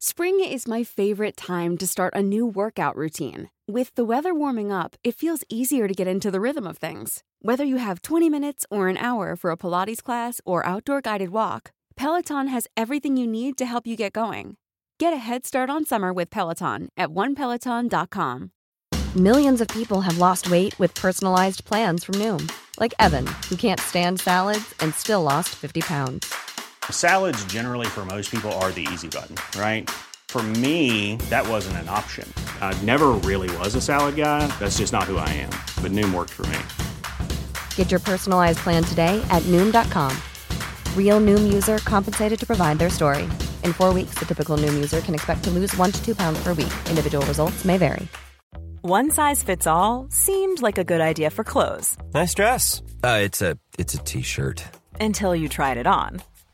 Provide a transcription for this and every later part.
Spring is my favorite time to start a new workout routine. With the weather warming up, it feels easier to get into the rhythm of things. Whether you have 20 minutes or an hour for a Pilates class or outdoor guided walk, Peloton has everything you need to help you get going. Get a head start on summer with Peloton at onepeloton.com. Millions of people have lost weight with personalized plans from Noom, like Evan, who can't stand salads and still lost 50 pounds. Salads, generally, for most people, are the easy button, right? For me, that wasn't an option. I never really was a salad guy. That's just not who I am. But Noom worked for me. Get your personalized plan today at Noom.com. Real Noom user compensated to provide their story. In four weeks, the typical Noom user can expect to lose one to two pounds per week. Individual results may vary. One size fits all seemed like a good idea for clothes Nice dress. Uh, it's a it's a t-shirt. until you tried it on.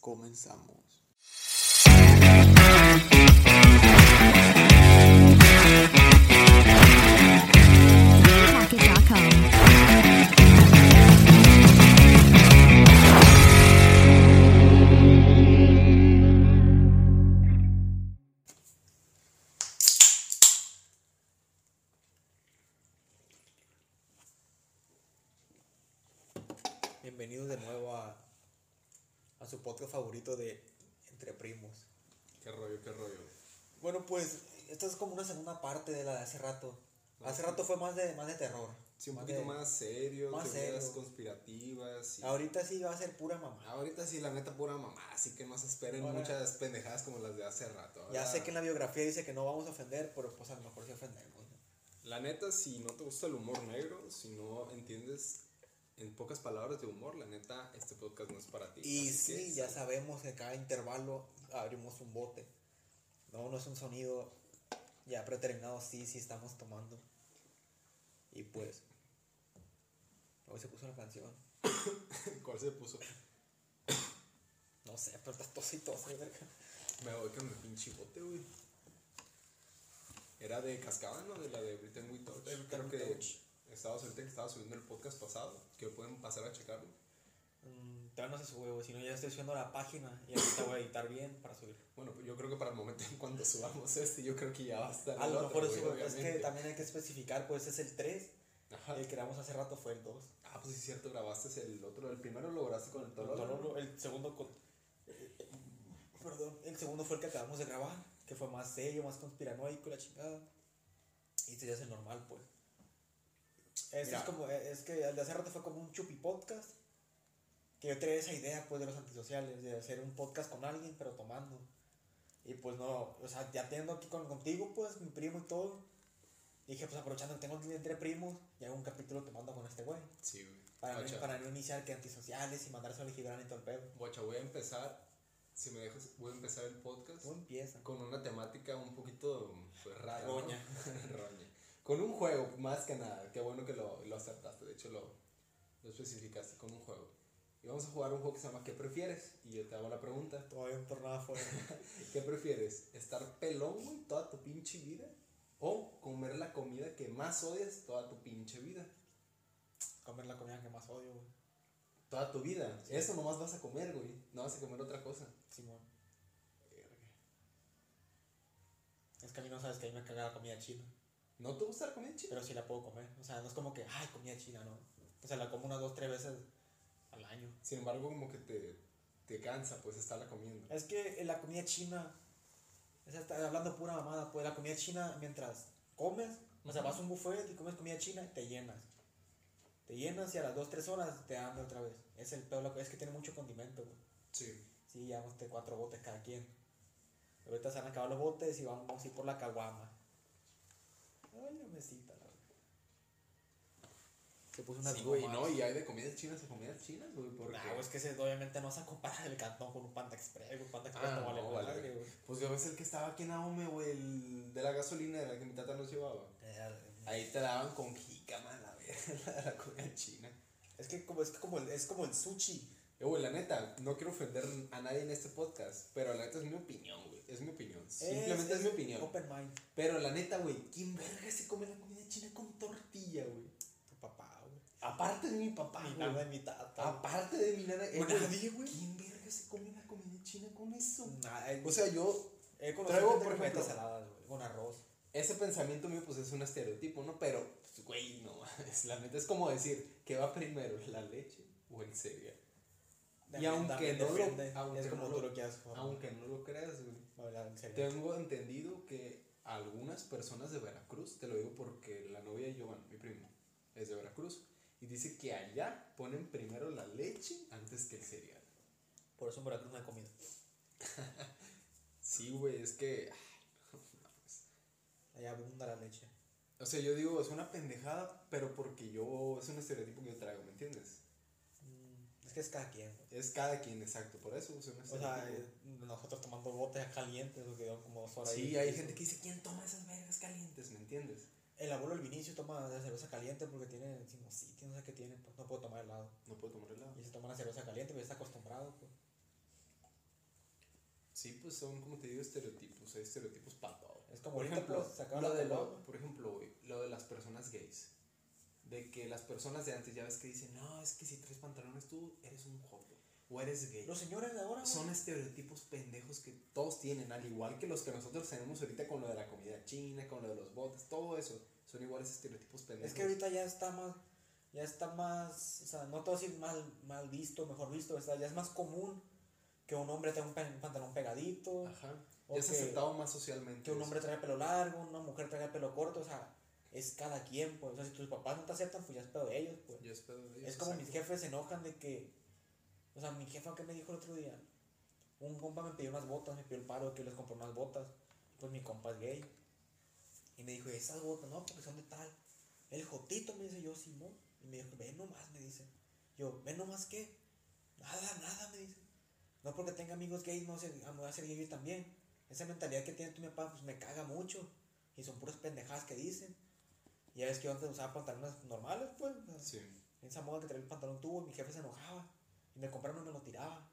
Comenzamos. Podcast favorito de Entre Primos. ¿Qué rollo, qué rollo? Bueno, pues esta es como una segunda parte de la de hace rato. Hace rato fue más de, más de terror. Sí, un Más poquito de- más serio, más teorías serio. conspirativas. y- Ahorita sí va a ser pura mamá. Ahorita sí, la neta, pura mamá, así que no se esperen Ahora- muchas pendejadas como las de hace rato. Ya Ahora, sé que en la biografía dice que no vamos a ofender, pero pues a lo mejor sí ofendemos. ¿no? La neta, si no te gusta el humor negro, si no entiendes en pocas palabras de humor, la neta, este podcast no es para ti. Y sí, que, ya sabemos que cada intervalo abrimos un bote. No, no es un sonido ya predeterminado, sí, sí estamos tomando. Y pues, hoy se puso una canción. ¿Cuál se puso? No sé, pero estás tosito, verga. Me voy con el pinche bote, güey. Era de Cascada, ¿no? De la de Britain We Touch. Creo que Touch. Estabas ahorita que estaba subiendo el podcast pasado, que pueden pasar a checarlo. Mm, todavía no se sube, güey, si no ya estoy subiendo la página y ahorita voy a editar bien para subir. Bueno, pues yo creo que para el momento en cuando subamos este, yo creo que ya va a estar. A lo mejor eso, es que también hay que especificar, pues es el 3, Ajá. el que grabamos hace rato fue el 2. Ah, pues sí, es cierto, grabaste el otro. El primero lo grabaste con el El, toro. El segundo con- perdón, el segundo fue el que acabamos de grabar, que fue más serio, más conspiranoico, la chingada. Y este ya es el normal, pues. Este es como, es que el de hace rato fue como un chupi podcast. Que yo traía esa idea, pues, de los antisociales, de hacer un podcast con alguien, pero tomando. Y pues no, o sea, ya teniendo aquí con, contigo, pues, mi primo y todo. Dije, pues aprovechando que tengo entre primos, y hago un capítulo tomando con este güey. Sí, güey. Para, no, para no iniciar que antisociales y mandarse al Gibran y todo el pedo. guacha, voy a empezar. Si me dejas, voy a empezar el podcast ¿Cómo empieza? con una temática un poquito pues, rara. ¿no? Roña. Con un juego, más que nada. Qué bueno que lo, lo acertaste. De hecho, lo, lo especificaste con un juego. Y vamos a jugar un juego que se llama ¿Qué prefieres? Y yo te hago la pregunta. Todavía un tornado afuera. ¿Qué prefieres? ¿Estar pelón, güey, toda tu pinche vida? ¿O comer la comida que más odias toda tu pinche vida? Comer la comida que más odio, güey. Toda tu vida. Eso nomás vas a comer, güey. No vas a comer otra cosa. Simón. Es que a mí no sabes que a mí me caga la comida china. ¿No te gusta la comida china? Pero sí la puedo comer. O sea, no es como que, ay, comida china, no. O sea, la como unas dos, tres veces al año. Sin embargo, como que te, te cansa, pues, estarla comiendo. Es que en la comida china, o sea, está hablando pura mamada, pues la comida china mientras comes, o sea, vas a un buffet y comes comida china, te llenas. Te llenas y a las dos, tres horas te hambre otra vez. Es el peor, es que tiene mucho condimento, güey. Sí. Sí, llevamos de cuatro botes cada quien. Ahorita se han acabado los botes y vamos a ir por la caguama. Ay, la mesita, la verdad. Se puso una Sí, güey, no, y hay de comidas chinas a comidas chinas, güey, porque... Nah, güey, es que ese, obviamente no se compara el cantón con un Panda Express, güey. Panda Express Ah, no vale no, madre, vale. güey. Pues yo ves el que estaba aquí en Ahome, güey, el de la gasolina de la que mi tata nos llevaba. Eh, Ahí te daban con jícama, la verga, la comida china. Es que como, es que como el, es como el sushi. Eh, güey, la neta, no quiero ofender a nadie en este podcast, pero la neta es mi opinión, güey. Es mi opinión. Simplemente es, mi opinión. Open mind. Pero la neta, güey, ¿quién verga se come la comida china con tortilla, güey? Tu papá, güey. Aparte de mi papá, Mi nana mi tata. Aparte de mi nana. eh, nadie, güey. ¿Quién verga se come la comida china con eso? O sea, yo. he traigo, por ejemplo- saladas, güey, con arroz. Ese pensamiento mío, pues es un estereotipo, ¿no? Pero, pues, güey, no. Es, la neta es como decir, ¿qué va primero, la leche o el cereal? Y aunque no lo- aunque es como no lo-. Aunque no lo creas, güey. Hablar en serio. Tengo entendido que algunas personas de Veracruz, te lo digo porque la novia de Giovanni, mi primo, es de Veracruz, y dice que allá ponen primero la leche antes que el cereal. Por eso en Veracruz no hay comida. Sí, güey, es que. ay, no mames. Allá abunda la leche. O sea, yo digo, es una pendejada, pero porque yo. Es un estereotipo que yo traigo, ¿me entiendes? Es que es cada quien, güey. Es cada quien, exacto, por eso es un O sea, eh, nosotros tomando botes calientes, que quedan como dos horas Sí, ahí. hay gente que dice, ¿quién toma esas vergas calientes? ¿Me entiendes? El abuelo del Vinicio toma la cerveza caliente porque tiene sinusitis, no sé qué tiene, pues no puede tomar helado. No puedo tomar helado. Y se toma la cerveza caliente, pero está acostumbrado, pues. Sí, pues son, como te digo, estereotipos. Hay estereotipos para todo. Es como por ahorita, ejemplo, pues, lo de lo, por ejemplo, güey, lo de las personas gays. De que las personas de antes ya ves que dicen, no, es que si traes pantalones tú eres un joto. O eres gay. Los señores de ahora, Son estereotipos pendejos que todos tienen, al igual que los que nosotros tenemos ahorita con lo de la comida china, con lo de los botes, todo eso. Son iguales estereotipos pendejos. Es que ahorita ya está más, ya está más, o sea, no a decir mal, mal visto, mejor visto, o sea, ya es más común que un hombre tenga un pe- pantalón pegadito, Ajá. Ya que- aceptado más socialmente. que un hombre traiga pelo largo, una mujer traiga pelo corto, o sea, es cada quien, pues, o sea, si tus papás no te aceptan, pues ya es pedo de ellos, pues. Ya es pedo de ellos, Es como mis jefes se enojan de que, o sea, mi jefa que me dijo el otro día, un compa me pidió unas botas, me pidió el paro que les compré unas botas, pues mi compa es gay, y me dijo, esas botas, no, porque son de tal, el jotito, me dice yo, Simón, y me dijo, ven nomás, me dice, yo, ven nomás qué, nada, nada, me dice, no porque tenga amigos gays, no se, me voy a hacer gay también, esa mentalidad que tiene tu mi papá, pues me caga mucho, y son puras pendejadas que dicen, y ya ves que yo antes usaba pantalones normales, pues, Sí. esa moda que traía el pantalón tubo, mi jefe se enojaba. Y me compraron y me lo tiraba.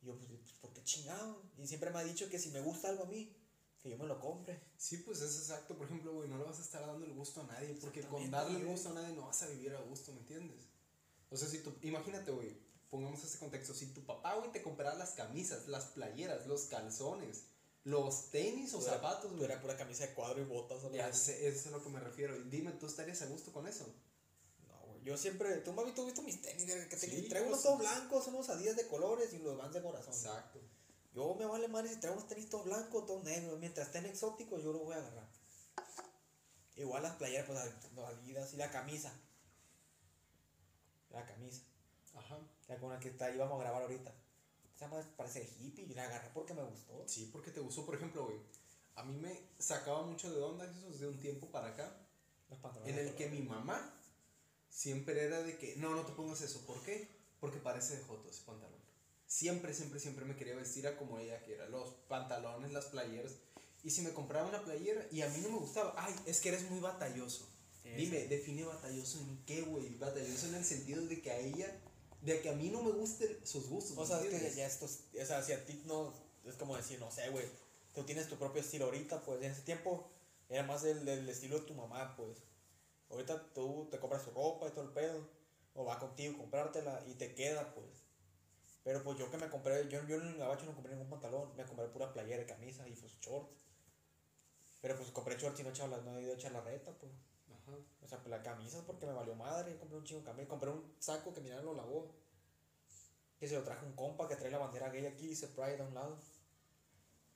Y yo, pues, pues, ¿por qué chingado? Y siempre me ha dicho que si me gusta algo a mí, que yo me lo compre. Sí, pues es exacto. Por ejemplo, güey, no le vas a estar dando el gusto a nadie. Porque con darle el gusto a nadie no vas a vivir a gusto, ¿me entiendes? O sea, si tú, imagínate, güey, pongamos ese contexto. Si tu papá, güey, te comprara las camisas, las playeras, los calzones, los tenis o Tú zapatos, Tú güey. era pura camisa de cuadro y botas. ¿no? Ya sé, eso es a lo que me refiero. Y dime, ¿tú estarías a gusto con eso? No, güey. Yo siempre, tú me has visto, mis tenis, que te- Sí, traigo pues, unos todos blancos, unos adidas de colores y los vans de corazón. Exacto. Yo me vale madre si traigo unos tenis todos blancos, todos negros. Mientras estén exóticos, yo los voy a agarrar. Igual las playeras, pues las adidas y la camisa. La camisa. Ajá. Ya con la que está, íbamos a grabar ahorita. Esa madre parece hippie y la agarré porque me gustó. Sí, porque te gustó, por ejemplo, güey. A mí me sacaba mucho de onda eso de un tiempo para acá. Los pantalones En el que mi mamá siempre era de que, no, no te pongas eso. ¿Por qué? Porque parece de joto ese pantalón. Siempre, siempre, siempre me quería vestir a como ella quiera. Los pantalones, las playeras. Y si me compraba una playera y a mí no me gustaba, ay, es que eres muy batalloso. Dime, define batalloso en qué, güey. Batalloso en el sentido de que a ella, de que a mí no me gusten sus gustos. O ¿me sea, es que ya estos, o sea, si a ti no, es como decir, no sé, güey, tú tienes tu propio estilo ahorita, pues en ese tiempo era más del estilo de tu mamá, pues. Ahorita tú te compras tu ropa y todo el pedo, o va contigo a comprártela y te queda, pues. Pero pues yo que me compré, yo, yo en el gabacho no compré ningún pantalón, me compré pura playera camisa y pues shorts. Pero pues compré shorts y no, la- no he ido a echar la reta, pues. Ajá. O sea, pues la camisa porque me valió madre. Compré un chingo de camisa. Compré un saco que mira lo lavó. Que se lo traje un compa que trae la bandera gay aquí, dice Pride a un lado.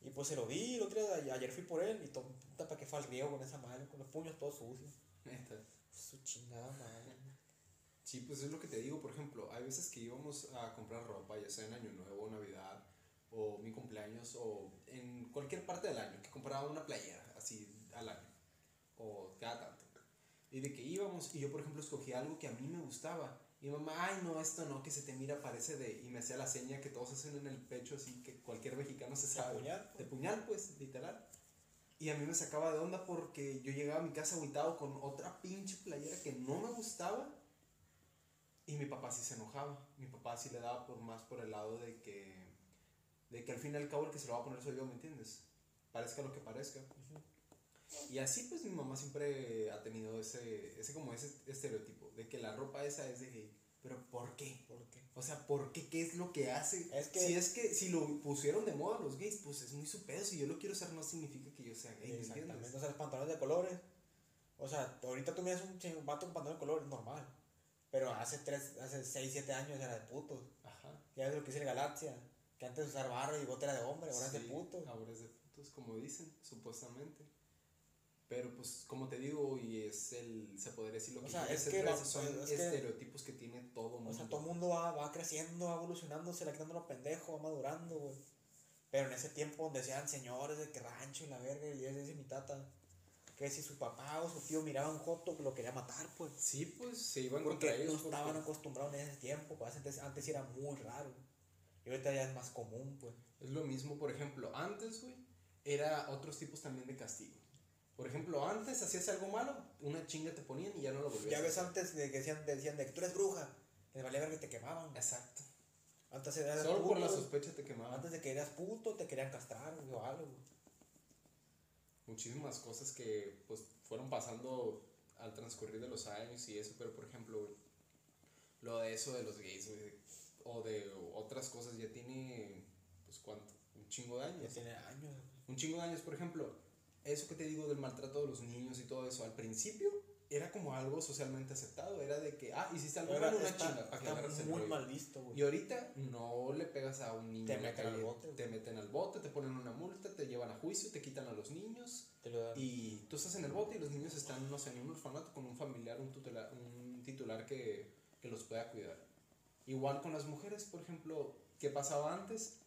Y pues se lo di. El otro día, ayer fui por él. Y todo, puta, ¿para qué fue al riego con esa madre? Con los puños todos sucios. Neta. Su chingada madre. Sí, pues es lo que te digo, por ejemplo, hay veces que íbamos a comprar ropa, ya sea en Año Nuevo, Navidad, o mi cumpleaños, o en cualquier parte del año, que compraba una playera, así al año, o cada. Y de que íbamos, y yo, por ejemplo, escogí algo que a mí me gustaba. Y mi mamá, ay, no, esto no, que se te mira, parece de. Y me hacía la seña que todos hacen en el pecho, así que cualquier mexicano se sabe. puñal, De puñal, pues, literal. Y a mí me sacaba de onda porque yo llegaba a mi casa agüitado con otra pinche playera que no me gustaba. Y mi papá sí se enojaba. Mi papá sí le daba por más por el lado de que. De que al fin y al cabo el que se lo va a poner soy yo, ¿me entiendes? Parezca lo que parezca. Y así pues mi mamá siempre ha tenido ese, ese como ese estereotipo de que la ropa esa es de gay. Pero ¿por qué? ¿Por qué? O sea, ¿por qué? ¿Qué es lo que hace? Es que- si es que si lo pusieron de moda los gays, pues es muy su pedo. Si yo lo quiero ser, no significa que yo sea gay, ¿me Exactamente. entiendes? O sea, los pantalones de colores. O sea, ahorita tú miras un vato con pantalón de colores normal. Pero hace 3, hace 6, 7 años era de putos. Ajá. Ya ves lo que dice el Galaxia. Que antes de usar barra y bote era de hombre, ahora es de Sí, puto. Ahora es de putos, como dicen, supuestamente. Pero pues, como te digo, y es el, se podría decir lo O que sea, quiere es que la- son es que- estereotipos que, tiene todo O mundo. sea, todo mundo va, va creciendo, va evolucionando, se le quitando los pendejos, va madurando, güey. Pero en ese tiempo donde sean señores de que rancho y la verga, y es dice mi tata, que si su papá o su tío miraba un joto, lo quería matar, pues. Sí, pues se iban Porque contra ellos. no estaban acostumbrados en ese tiempo, pues antes, antes era muy raro. Y ahorita ya es más común, pues. Es lo mismo, por ejemplo, antes, güey, era otros tipos también de castigo. Por ejemplo, antes hacías algo malo, una chinga te ponían y ya no lo volvías Ya ves antes de que decían, decían de que tú eres bruja, les valía ver que te quemaban. Exacto. Antes eras Solo por la puto, sospecha te quemaban. Antes de que eras puto, te querían castrar o algo. muchísimas cosas que pues fueron pasando al transcurrir de los años y eso, pero por ejemplo, lo de eso de los gays, o de otras cosas ya tiene, pues cuánto, un chingo de Ya años. tiene años. Un chingo de años, por ejemplo, eso que te digo del maltrato de los niños y todo eso, al principio era como algo socialmente aceptado, era de que, ah, hiciste algo malo, una chinga, para que está muy mal visto, güey. Y ahorita no le pegas a un niño Te meten al calle, bote, güey. te meten al bote, te ponen una multa, te llevan a juicio, te quitan a los niños. Te lo dan. Y tú estás en el bote y los niños están, no sé, en un orfanato con un familiar, un titular, un titular que, que los pueda cuidar. Igual con las mujeres, por ejemplo, ¿qué pasaba antes?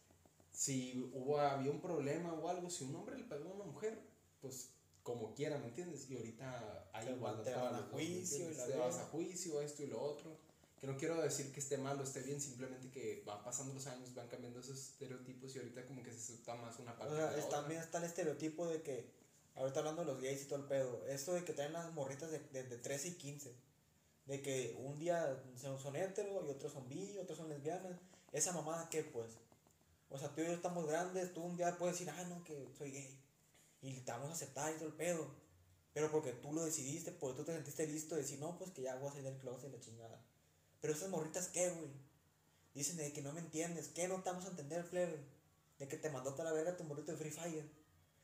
Si hubo, había un problema o algo, si un hombre le pegó a una mujer, pues como quiera, ¿me entiendes? Y ahorita hay van- te van a los dos, ¿me juicio Te vas a juicio, esto y lo otro. Que no quiero decir que esté mal o esté bien, simplemente que van pasando los años, van cambiando esos estereotipos y ahorita como que se acepta más una parte O que sea, la otra. también está el estereotipo de que, ahorita hablando de los gays y todo el pedo, esto de que traen las morritas de, de, de 13 y 15, de que un día son, hetero y otros son bi, otros son lesbianas, esa mamada qué pues, o sea, tú y yo estamos grandes, tú un día puedes decir, ah, no, que soy gay, y te vamos a aceptar y todo el pedo, pero porque tú lo decidiste, porque tú te sentiste listo de decir, no, pues que ya voy a salir del closet y la chingada, pero esas morritas qué, güey, dicen de que no me entiendes, que no te vamos a entender, plebe, de que te mandó toda la verga tu morrito de Free Fire.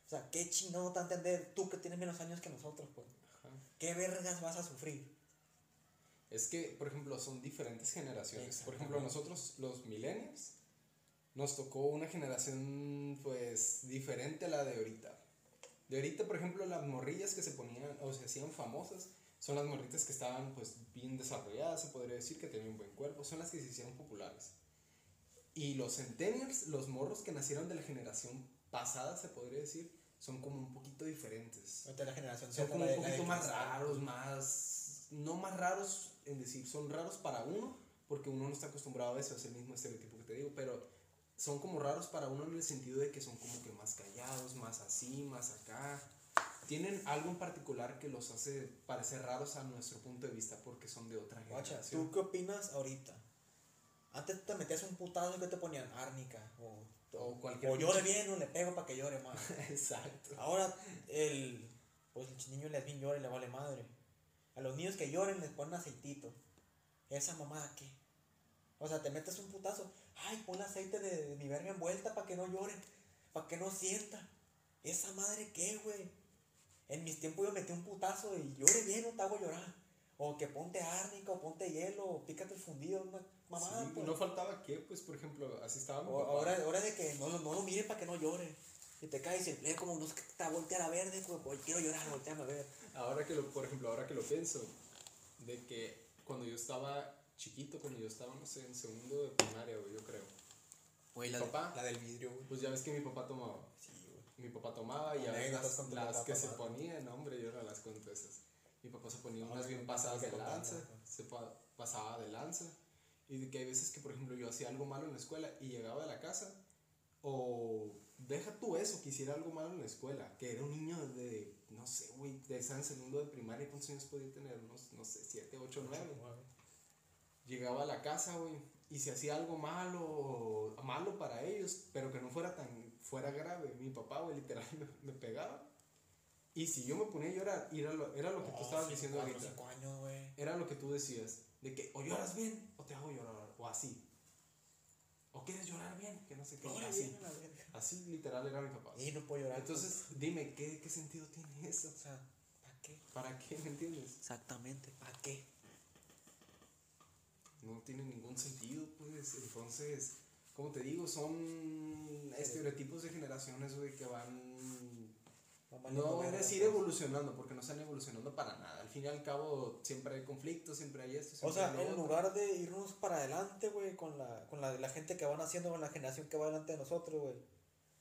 O sea, qué chingado te va a entender tú que tienes menos años que nosotros, pues. Ajá. ¿Qué vergas vas a sufrir? Es que, por ejemplo, son diferentes generaciones. Por ejemplo, nosotros, los millennials, nos tocó una generación, pues, diferente a la de ahorita. De ahorita, por ejemplo, las morrillas que se ponían o se hacían famosas son las morritas que estaban, pues, bien desarrolladas, se podría decir, que tenían un buen cuerpo, son las que se hicieron populares. Y los centennials, los morros que nacieron de la generación pasada, se podría decir, son como un poquito diferentes Ahorita la generación son como un de- de poquito más raros, más. No más raros en decir, son raros para uno, porque uno no está acostumbrado a eso, es el mismo estereotipo que te digo, pero son como raros para uno en el sentido de que son como que más callados, más así, más acá. Tienen algo en particular que los hace parecer raros a nuestro punto de vista porque son de otra Guacha, generación. ¿tú qué opinas ahorita? Antes te metías un putazo que te ponían árnica. O, O cualquier o llore bien o le pego para que llore más. Exacto. Ahora, el, pues el niño lesbian llora y le vale madre. A los niños que lloren les ponen aceitito. ¿Esa mamada qué? O sea, te metes un putazo. Ay, pon aceite de, mi verga envuelta para que no lloren. Para que no sienta. ¿Esa madre qué, güey? En mis tiempos yo metí un putazo y llore bien o te hago llorar. O que ponte árnica o ponte hielo o pícate el fundido. Una mamada, Sí, pues. no faltaba que, pues, por ejemplo, así estaba mi O- papá. ahora, ahora de que no, no lo mire para que no llore. Y te caes y el plebe como no es que te voltea a la verde, pues, quiero llorar, volteame a ver. Ahora que lo, por ejemplo, ahora que lo pienso, de que cuando yo estaba chiquito, cuando yo estaba, no sé, en segundo de primaria, güey, yo creo. Güey, la- Papá. la del vidrio, güey. Pues ya ves que mi papá tomaba. Sí, güey. Mi papá tomaba y a veces Anécdotas las, las que se ponían, hombre, yo no las cuento esas. mi papá se ponía Ah, unas bien pasadas de lanza, se pa- pasaba de lanza. Y de que hay veces que, por ejemplo, yo hacía algo malo en la escuela y llegaba a la casa, o deja tú eso, que hiciera algo malo en la escuela, que era un niño de, no sé, güey, de en segundo de primaria, ¿cuántos años podía tener? Unos, no sé, 7, 8, 9 llegaba a la casa, güey, y se hacía algo malo, malo para ellos, pero que no fuera tan, fuera grave. Mi papá, güey, literal me, me pegaba. Y si yo me ponía a llorar, era lo, era lo que tú estabas diciendo cuatro, ahorita. cinco años, güey. Era lo que tú decías, de que o lloras bien o te hago llorar, o así. O quieres llorar bien, que no sé qué, Llora así. Así literal era mi papá. Y no puedo llorar. Entonces, dime, ¿qué, ¿qué sentido tiene eso? o sea, ¿para qué? ¿Para qué? ¿Me entiendes? Exactamente, ¿para qué? Tiene ningún sentido, pues. Entonces, como te digo, son estereotipos de generaciones, güey, que van. No voy a decir evolucionando, porque no están evolucionando para nada. Al fin y al cabo, siempre hay conflictos, siempre hay esto. O siempre sea, hay lo en otro. lugar de irnos para adelante, güey, con la, con la, la gente que van haciendo, con la generación que va delante de nosotros, güey.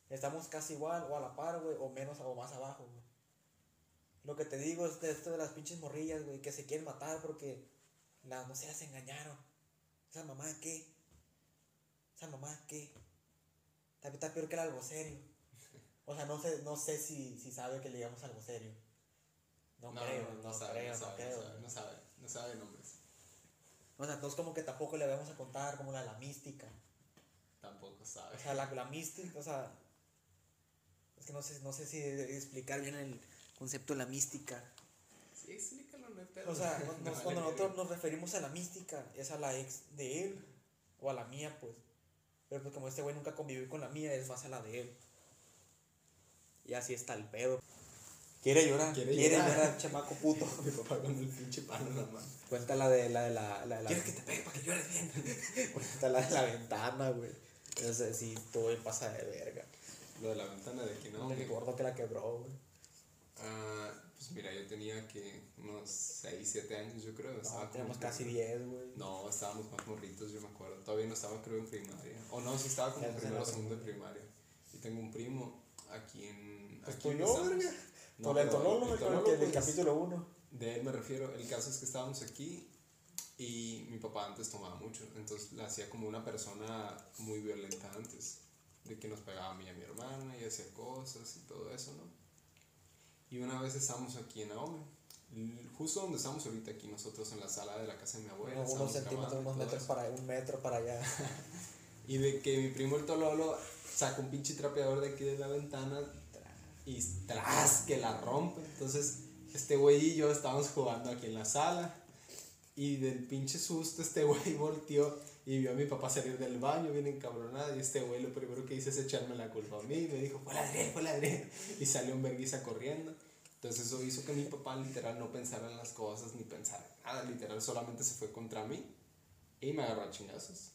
Estamos casi igual, o a la par, güey, o menos, o más abajo, güey. Lo que te digo es de esto de las pinches morrillas, güey, que se quieren matar porque, la, no sé, las engañaron. ¿Esa mamá qué? ¿Esa mamá qué? Está, está peor que el algo serio. O sea, no sé, no sé si, si sabe que le digamos algo serio. No, No, creo, no, no, no sabe, creo, no sabe, creo. no sabe, no sabe, no sabe nombres. O sea, entonces como que tampoco le vamos a contar como la, la mística. Tampoco sabe. O sea, la, la mística, o sea, es que no sé, no sé si explicar bien el concepto de la mística. Sí, pedo. O sea, No nos- cuando nosotros nos referimos a la mística, es a la ex de él o a la mía, pues. Pero pues como este güey nunca convivió con la mía, es más a la de él. Y así está el pedo. Quiere llorar, Quiere quiere, llorar. llorar, chamaco puto. Mi papá con el pinche palo en la mano. Cuenta la de la de la, la, de la ¿Quieres que te pegue para que llores bien? Cuenta la de la ventana, güey. Entonces sí, todo pasa de verga. Lo de la ventana de aquí, ¿no? Que- gordo que la quebró, güey. Ah, pues mira, yo tenía que unos 6, 7 años, yo creo. No, tenemos en casi primero. 10, güey. No, estábamos más morritos, yo me acuerdo. Todavía no estaba, creo, en primaria. O no, sí estaba como en no primero o segundo de primaria. Y tengo un primo aquí en. Pues aquí estamos. verga. No, el pero Tololo, el güey, con el que pues, capítulo 1. De él me refiero. El caso es que estábamos aquí y mi papá antes tomaba mucho. Entonces la hacía como una persona muy violenta antes. De que nos pegaba a mí y a mi hermana y hacía cosas y todo eso, ¿no? Y una vez estábamos aquí en l- justo donde estamos ahorita aquí nosotros en la sala de la casa de mi abuela. Unos estábamos centímetros, unos metros eso. para un metro para allá. Y de que mi primo el Tololo saca un pinche trapeador de aquí de la ventana y tras que la rompe. Entonces, este güey y yo estábamos jugando aquí en la sala. Y del pinche susto, este güey volteó y vio a mi papá salir del baño, bien encabronado. Y este güey lo primero que hizo es echarme la culpa a mí. Me dijo, fue ladrón, fue ladrón. Y salió un verguiza corriendo. Entonces, eso hizo que mi papá literal no pensara en las cosas ni pensara en nada. Literal, solamente se fue contra mí y me agarró a chingazos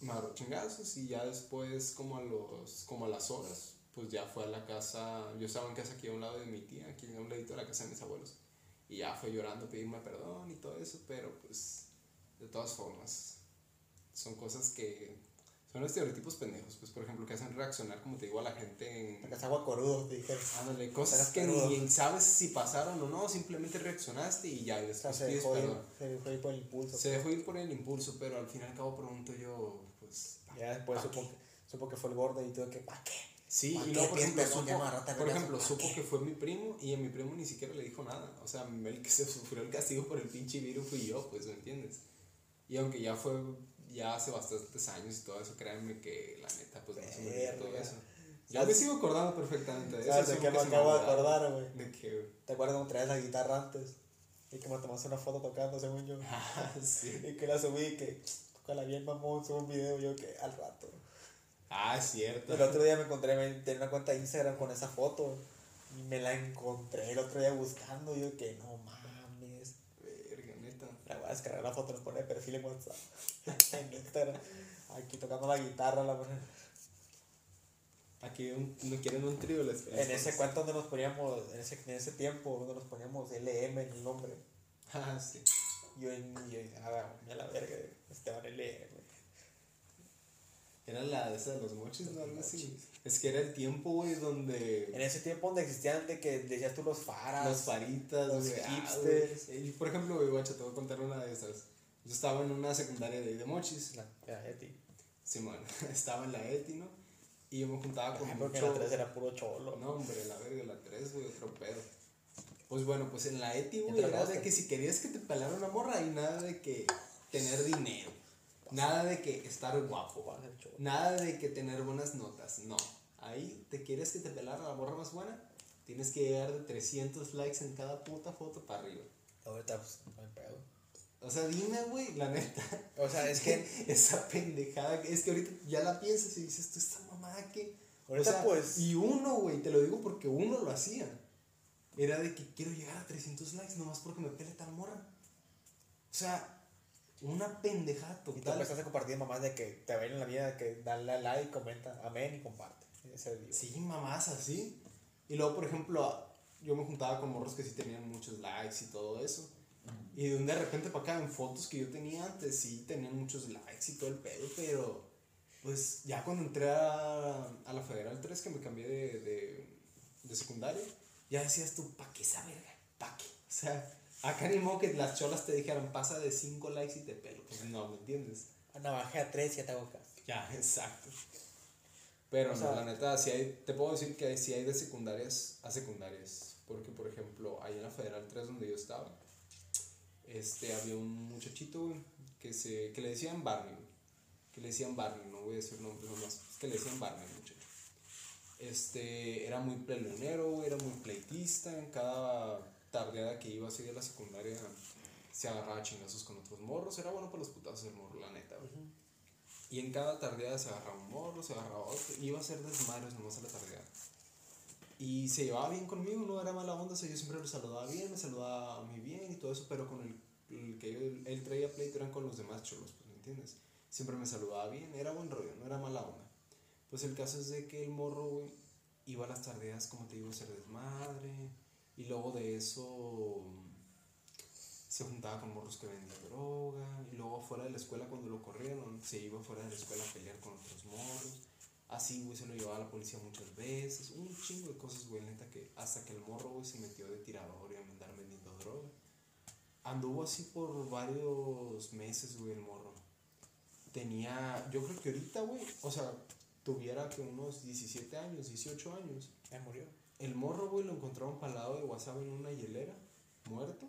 me agarró chingazos y ya después como a los como a las horas pues ya fue a la casa yo estaba en casa aquí a un lado de mi tía aquí a un ladito de la casa de mis abuelos y ya fue llorando a pedirme perdón y todo eso pero pues de todas formas son cosas que son estereotipos pendejos pues por ejemplo que hacen reaccionar como te digo a la gente en Sacas agua corudo, te dije. ándale, cosas que ni sabes si pasaron o no simplemente reaccionaste y ya y O sea, después se pides dejó, ir, se dejó ir por el impulso. se dejó ir por el impulso pero al fin y al cabo pregunto yo pues Ya después ¿pa' supo que, supo que fue el gordo y tuve que, ¿pa' qué? Sí, ¿Pa' y luego, por ejemplo, supo, por ejemplo, ¿pa' supo que fue mi primo y a mi primo ni siquiera le dijo nada. O sea, el que se sufrió el castigo por el pinche virus fui yo, pues, ¿me entiendes? Y aunque ya fue, ya hace bastantes años y todo eso, créanme que la neta, pues, no se me olvidó todo eso. Ya me sigo acordando perfectamente de eso. ¿Sabes de qué que me acabo de acordar, güey? De que, ¿Te acuerdas cuando traías la guitarra antes? Y que me tomaste una foto tocando, según yo. ah, sí. Y que la subí y que, tócala bien, mamón, subo un video. Yo que, al rato. Ah, es cierto. El otro día me encontré, tenía una cuenta de Instagram con esa foto. Y me la encontré el otro día buscando. Y yo que, no La voy a descargar la foto, la pone de perfil en WhatsApp. en Instagram. Aquí tocando la guitarra, la verdad. Aquí un, no quieren un trío, les En ese cuento donde nos poníamos, en ese, en ese tiempo, donde nos poníamos LM en el nombre. Ah, sí. Yo en yo, a ver, a la verga, Esteban LM. Era la de esa de los mochis, ¿no? Algo así. Es que era el tiempo, güey, donde. En ese tiempo donde existían de que decías tú los faras. Los faritas, los güey, ah, hipsters. güey. Y, por ejemplo, güey, guacha, te voy a contar una de esas. Yo estaba en una secundaria de, de mochis. La, ya, ya, ti. Simón, estaba en la ETI, ¿no? Y yo me juntaba con Ay, porque mucho... la 3 era puro cholo. No, hombre, la verga, la 3, güey, otro pedo. Pues bueno, pues en la ETI, güey, era de que si querías que te pelara una morra y nada de que tener dinero. Nada de que estar guapo. Nada de que tener buenas notas. No. Ahí te quieres que te pelara la morra más buena. Tienes que llegar de 300 likes en cada puta foto para arriba. Ahorita, pues, no hay pedo. O sea, dime, güey, la neta. O sea, es que. esa pendejada, es que ahorita ya la piensas y dices, tú esta mamada que. Ahorita, o sea, pues- Y uno, güey, te lo digo porque uno lo hacía. Era de que quiero llegar a 300 likes nomás porque me pele tal morra. O sea, una pendejada Y tú total. empezaste a compartir mamás de que te ven en la vida, que dale like, comenta, amén y comparte. Ese video. Sí, mamás así. Y luego, por ejemplo, yo me juntaba con morros que sí tenían muchos likes y todo eso. Y de un de repente para acá, en fotos que yo tenía antes, sí tenían muchos likes y todo el pedo, pero pues ya cuando entré a, a la Federal 3, que me cambié de, de, de secundaria, ya decías tú, ¿pa' qué esa verga? ¿Pa' qué? O sea, acá ni modo que las cholas te dijeran, pasa de 5 likes y te pelo. Pues no, ¿me entiendes? A navaje a 3 y ya te hago caso. Ya, exacto. Pero O no, la neta, sí hay, te puedo decir que hay, sí hay de secundarias a secundarias. Porque, por ejemplo, ahí en la Federal 3 donde yo estaba, este, había un muchachito, güey, que, se, que le decían Barney, güey. Que le decían Barney, no voy a decir nombres nomás, es que le decían Barney, muchacho. Este, era muy peleonero, güey, era muy pleitista. En cada tardeada que iba así de la secundaria, se agarraba chingazos con otros morros. Era bueno para los putazos el morro, la neta, güey. Y en cada tardeada se agarraba un morro, se agarraba otro. Iba a hacer desmadres nomás a la tardeada. Y se llevaba bien conmigo, no era mala onda. o sea, yo siempre lo saludaba bien, me saludaba a mí bien y todo eso. Pero con el, el que yo- él traía pleito eran con los demás cholos, pues, ¿me entiendes? Siempre me saludaba bien, era buen rollo, no era mala onda. Pues el caso es de que el morro, güey, iba a las tardeadas, como te digo, a hacer desmadre. Y luego de eso se juntaba con morros que vendían droga. Y luego fuera de la escuela, cuando lo corrieron, se iba fuera de la escuela a pelear con otros morros. Así, güey, se lo llevaba a la policía muchas veces. Un chingo de cosas, güey, neta, que hasta que el morro, güey, se metió de tirador y a andar vendiendo droga. Anduvo así por varios meses, güey, el morro. Tenía, yo creo que ahorita, güey, o sea, tuviera que unos 17 años, 18 años. Ya murió. El morro, güey, lo encontraron palado de WhatsApp en una hielera, muerto.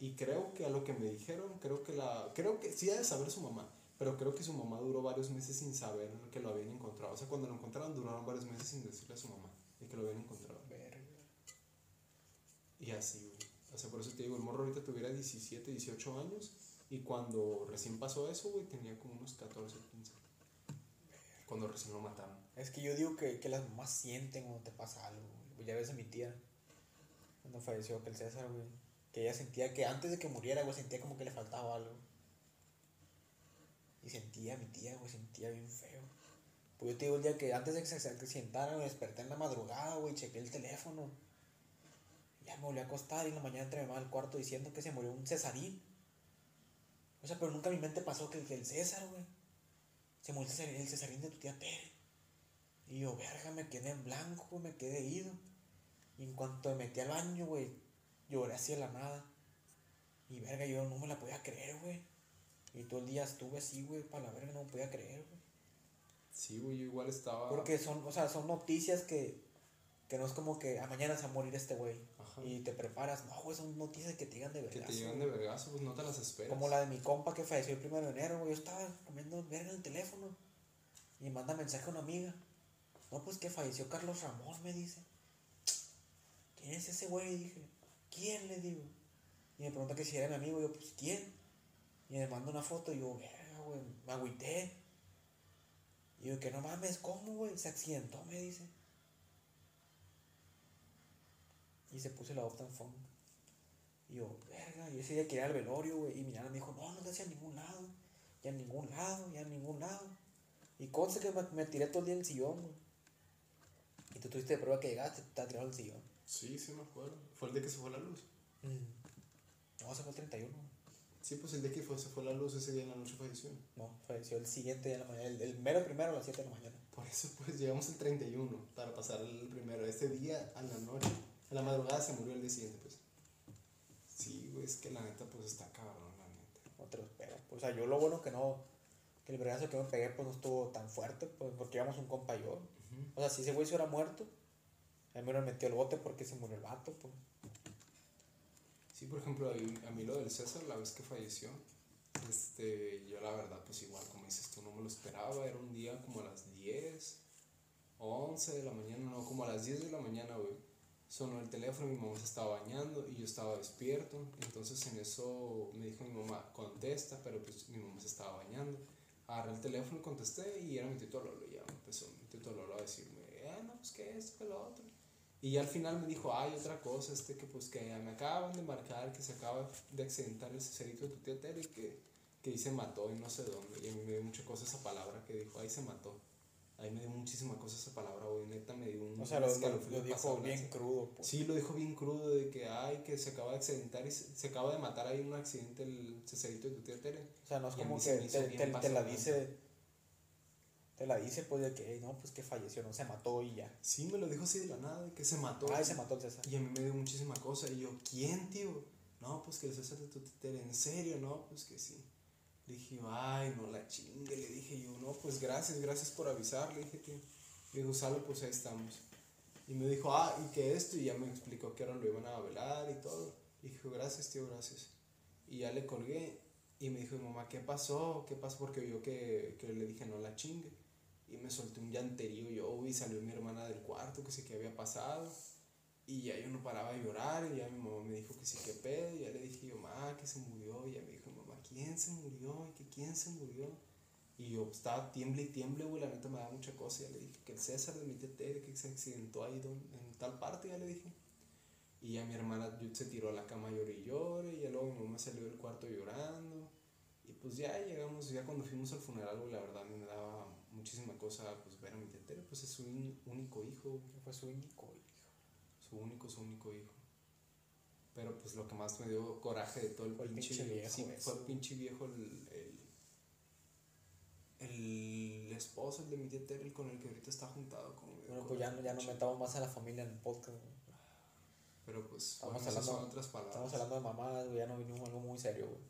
Y creo que a lo que me dijeron, creo que la. Creo que sí ha de saber su mamá. Pero creo que su mamá duró varios meses sin saber que lo habían encontrado. O sea, cuando lo encontraron, duraron varios meses sin decirle a su mamá de que lo habían encontrado. Verga. Y así, güey. O sea, por eso te digo, el morro ahorita tuviera 17, 18 años. Y cuando recién pasó eso, güey, tenía como unos 14, 15. Cuando recién lo mataron. Es que yo digo que, que las mamás sienten cuando te pasa algo, güey. Ya ves a mi tía, cuando falleció, que el César, güey. Que ella sentía que antes de que muriera, güey, sentía como que le faltaba algo. Y sentía, mi tía, güey, sentía bien feo. Pues yo te digo el día que antes de que se sentara, me desperté en la madrugada, güey, chequé el teléfono. Ya me volví a acostar y en la mañana entré al cuarto diciendo que se murió un Cesarín. O sea, pero nunca en mi mente pasó que, el César, güey. Se murió el Cesarín, el de tu tía Tere. Y yo, verga, me quedé en blanco, me quedé ido. Y en cuanto me metí al baño, güey, lloré así de la nada. Y verga, yo no me la podía creer, güey. Y todo el día estuve así, güey, para la verga, no me podía creer, güey. Sí, güey, yo igual estaba. Porque son, o sea, son noticias que, que no es como que a mañana se va a morir este güey. Y te preparas. No, güey, son noticias que te llegan de Que verdad. te llegan de vergazo, pues no te las esperas. Como la de mi compa que falleció el primero de enero, güey. Yo estaba comiendo verga en el teléfono. Y manda mensaje a una amiga. No, pues que falleció Carlos Ramón, me dice. ¿Quién es ese güey? Dije. ¿Quién? Le digo. Y me pregunta que si era mi amigo. Yo, pues, ¿quién? Y me manda una foto. Y yo, verga, güey. Me agüité. Y yo, que no mames, ¿cómo, güey? Se accidentó, me dice. Y se puso la Optan Phone. Y yo, verga, y ese día quería ir al velorio, güey. Y mi nana me dijo, no, no te a ningún lado. Ya en ningún lado, ya en ningún lado. Y conste que me, me tiré todo el día en el sillón, güey. Y tú tuviste de prueba que llegaste, te tirado el sillón. Sí, sí me acuerdo. Fue el de que se fue la luz. No, se fue el 31. Sí, pues el día que fue, se fue la luz ese día en la noche falleció. No, falleció el siguiente día de la mañana, el, el mero primero a las 7 de la mañana. Por eso pues llegamos el 31 para pasar el primero. Este día a la noche, a la madrugada se murió el día siguiente pues. Sí, güey, es que la neta pues está cabrón, la neta. No te lo esperas. pues, O sea, yo lo bueno que no, que el vergazo que me pegué pues no estuvo tan fuerte, pues porque íbamos un compa y yo. O sea, si ese güey se hubiera muerto, a mí me metió el bote porque se murió el vato, pues. Sí, por ejemplo, a mí lo del César, la vez que falleció, este, yo la verdad, pues igual, como dices tú, no me lo esperaba. Era un día como a las 10, 11 de la mañana, no, como a las 10 de la mañana, güey. Sonó el teléfono, mi mamá se estaba bañando y yo estaba despierto. Entonces en eso me dijo mi mamá, contesta, pero pues mi mamá se estaba bañando. Agarré el teléfono contesté y era mi tito Lolo. Y ya empezó mi tito Lolo a decirme, eh, no, pues que esto, que lo otro. Y ya al final me dijo, hay otra cosa, este que pues que me acaban de marcar, que se acaba de accidentar el cecerito de tu tía Tere, que, que se mató y no sé dónde. Y a mí me dio mucha cosa esa palabra que dijo, ahí se mató. Ahí me dio muchísima cosa esa palabra, güey, neta me dio un O sea, lo, lo, dijo pasado bien lanza. crudo, pues. Sí, lo dijo bien crudo de que, ay, que se acaba de accidentar y se, se acaba de matar ahí en un accidente el cecerito de tu tía Tere. O sea, no es Y como que te, te- la dice, te la dice pues de que, "Ey, no, pues que falleció, no se mató y ya. Sí, me lo dijo así de la nada, de que se mató. Ay, se mató el César. Y a mí me dio muchísima cosa. Y yo, ¿quién, tío? No, pues que el César de tu titera. ¿En serio? No, pues que sí. Dije, ay, no la chingue. Le dije yo, no, pues gracias, gracias por avisar. Le dije, tío. Le dijo, sale, pues ahí estamos. Y me dijo, ah, y que esto. Y ya me explicó que ahora lo iban a velar y todo. Y dijo, gracias, tío, gracias. Y ya le colgué. Y me dijo mamá, ¿qué pasó? ¿Qué pasó? Porque vio que, que le dije, no la chingue. Y me solté un llanterío yo, y salió mi hermana del cuarto, que sé qué había pasado. Y ya yo no paraba de llorar, y ya mi mamá me dijo que sí, qué pedo. Y ya le dije yo, mamá, que se murió. Y ya me dijo, ¿quién se murió? ¿Y que quién se murió? Y yo estaba tiemble y tiemble, güey, la neta me daba mucha cosa. Ya le dije que el César de mi tetere, que se accidentó ahí en tal parte, ya le dije. Y ya mi hermana se tiró a la cama lloré y llore, y ya luego mi mamá salió del cuarto llorando. Y pues ya llegamos, ya cuando fuimos al funeral, la verdad me daba muchísima cosa pues ver a mi tetere, pues es su único hijo. Fue su único hijo. su único, su único hijo. Pero pues lo que más me dio coraje de todo el Fue el pinche, pinche viejo sí, fue el pinche viejo el, el, el esposo, el de mi tía Tere, el con el que ahorita está juntado con Bueno, pues ya, no- ya nos metamos más a la familia en el podcast. Pero pues Estamos bueno, hablando, otras palabras. estamos hablando de mamadas, ya no vinimos algo muy serio, güey.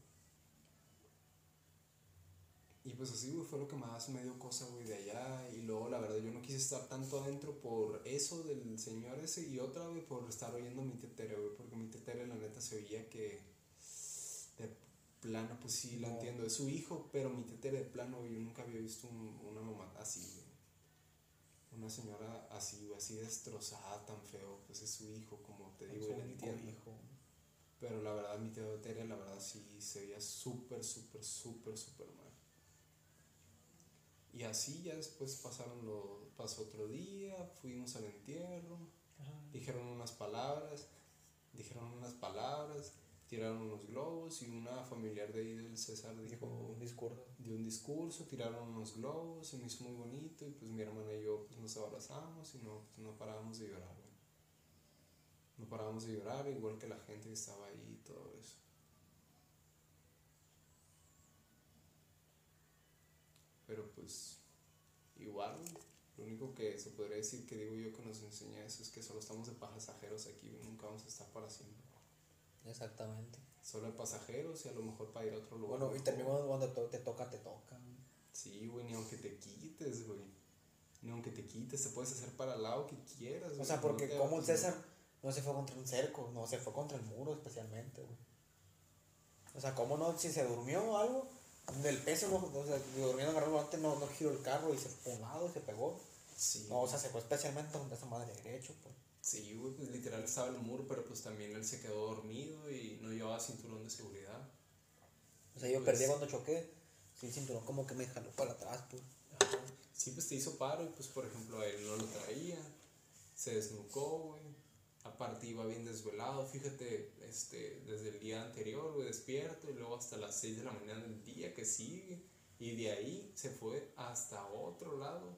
Y pues así, güey, fue lo que más me dio cosa, güey, de allá. Y luego, la verdad, yo no quise estar tanto adentro por eso del señor ese. Y otra, güey, por estar oyendo mi tetere, güey. Porque mi tetere, la neta, se oía que de plano, pues sí, lo No. entiendo. Es su hijo, pero mi tetere de plano, güey, yo nunca había visto un- una mamá así, güey. Una señora así, güey, así destrozada, tan feo. Pues es su hijo, como te digo, único entiendo. hijo. Pero la verdad, mi tía Tere, la verdad, sí se veía súper, súper, súper, súper mal. Y así ya después pasaron lo, pasó otro día, fuimos al entierro, dijeron unas palabras, dijeron unas palabras, tiraron unos globos y una familiar de ahí del César Dijo un discurso. dio un discurso, tiraron unos globos, se me hizo muy bonito y pues mi hermana y yo pues nos abrazamos y no, pues, no parábamos de llorar. No parábamos de llorar, igual que la gente que estaba ahí y todo eso. Pero pues, igual, lo único que se podría decir que digo yo que nos enseña eso es que solo estamos de pasajeros aquí, nunca vamos a estar para siempre. Exactamente. Solo de pasajeros y a lo mejor para ir a otro lugar. Bueno, y también cuando to- te toca, te toca. Sí, güey, ni aunque te quites, güey. Ni aunque te quites, te puedes hacer para el lado que quieras. O sea, porque como el César no se fue contra un cerco, no, se fue contra el muro especialmente, güey. O sea, ¿cómo no? Si se durmió o algo, del peso, no, o sea, durmiendo agarró el volante, no, no giró el carro y se lado y se pegó. Sí, No, o sea, se fue especialmente contra esa madre derecho, pues. sí, güey, pues literal estaba en el muro, pero pues también él se quedó dormido y no llevaba cinturón de seguridad. O sea, yo Pues- perdí cuando choqué. Sí, el cinturón como que me jaló para atrás, pues. Sí, pues te hizo paro y pues por ejemplo a él no lo traía, se desnucó, güey. Aparte iba bien desvelado, fíjate, este, desde el día anterior, güey, despierto y luego hasta las 6 de la mañana del día que sigue. Y de ahí se fue hasta otro lado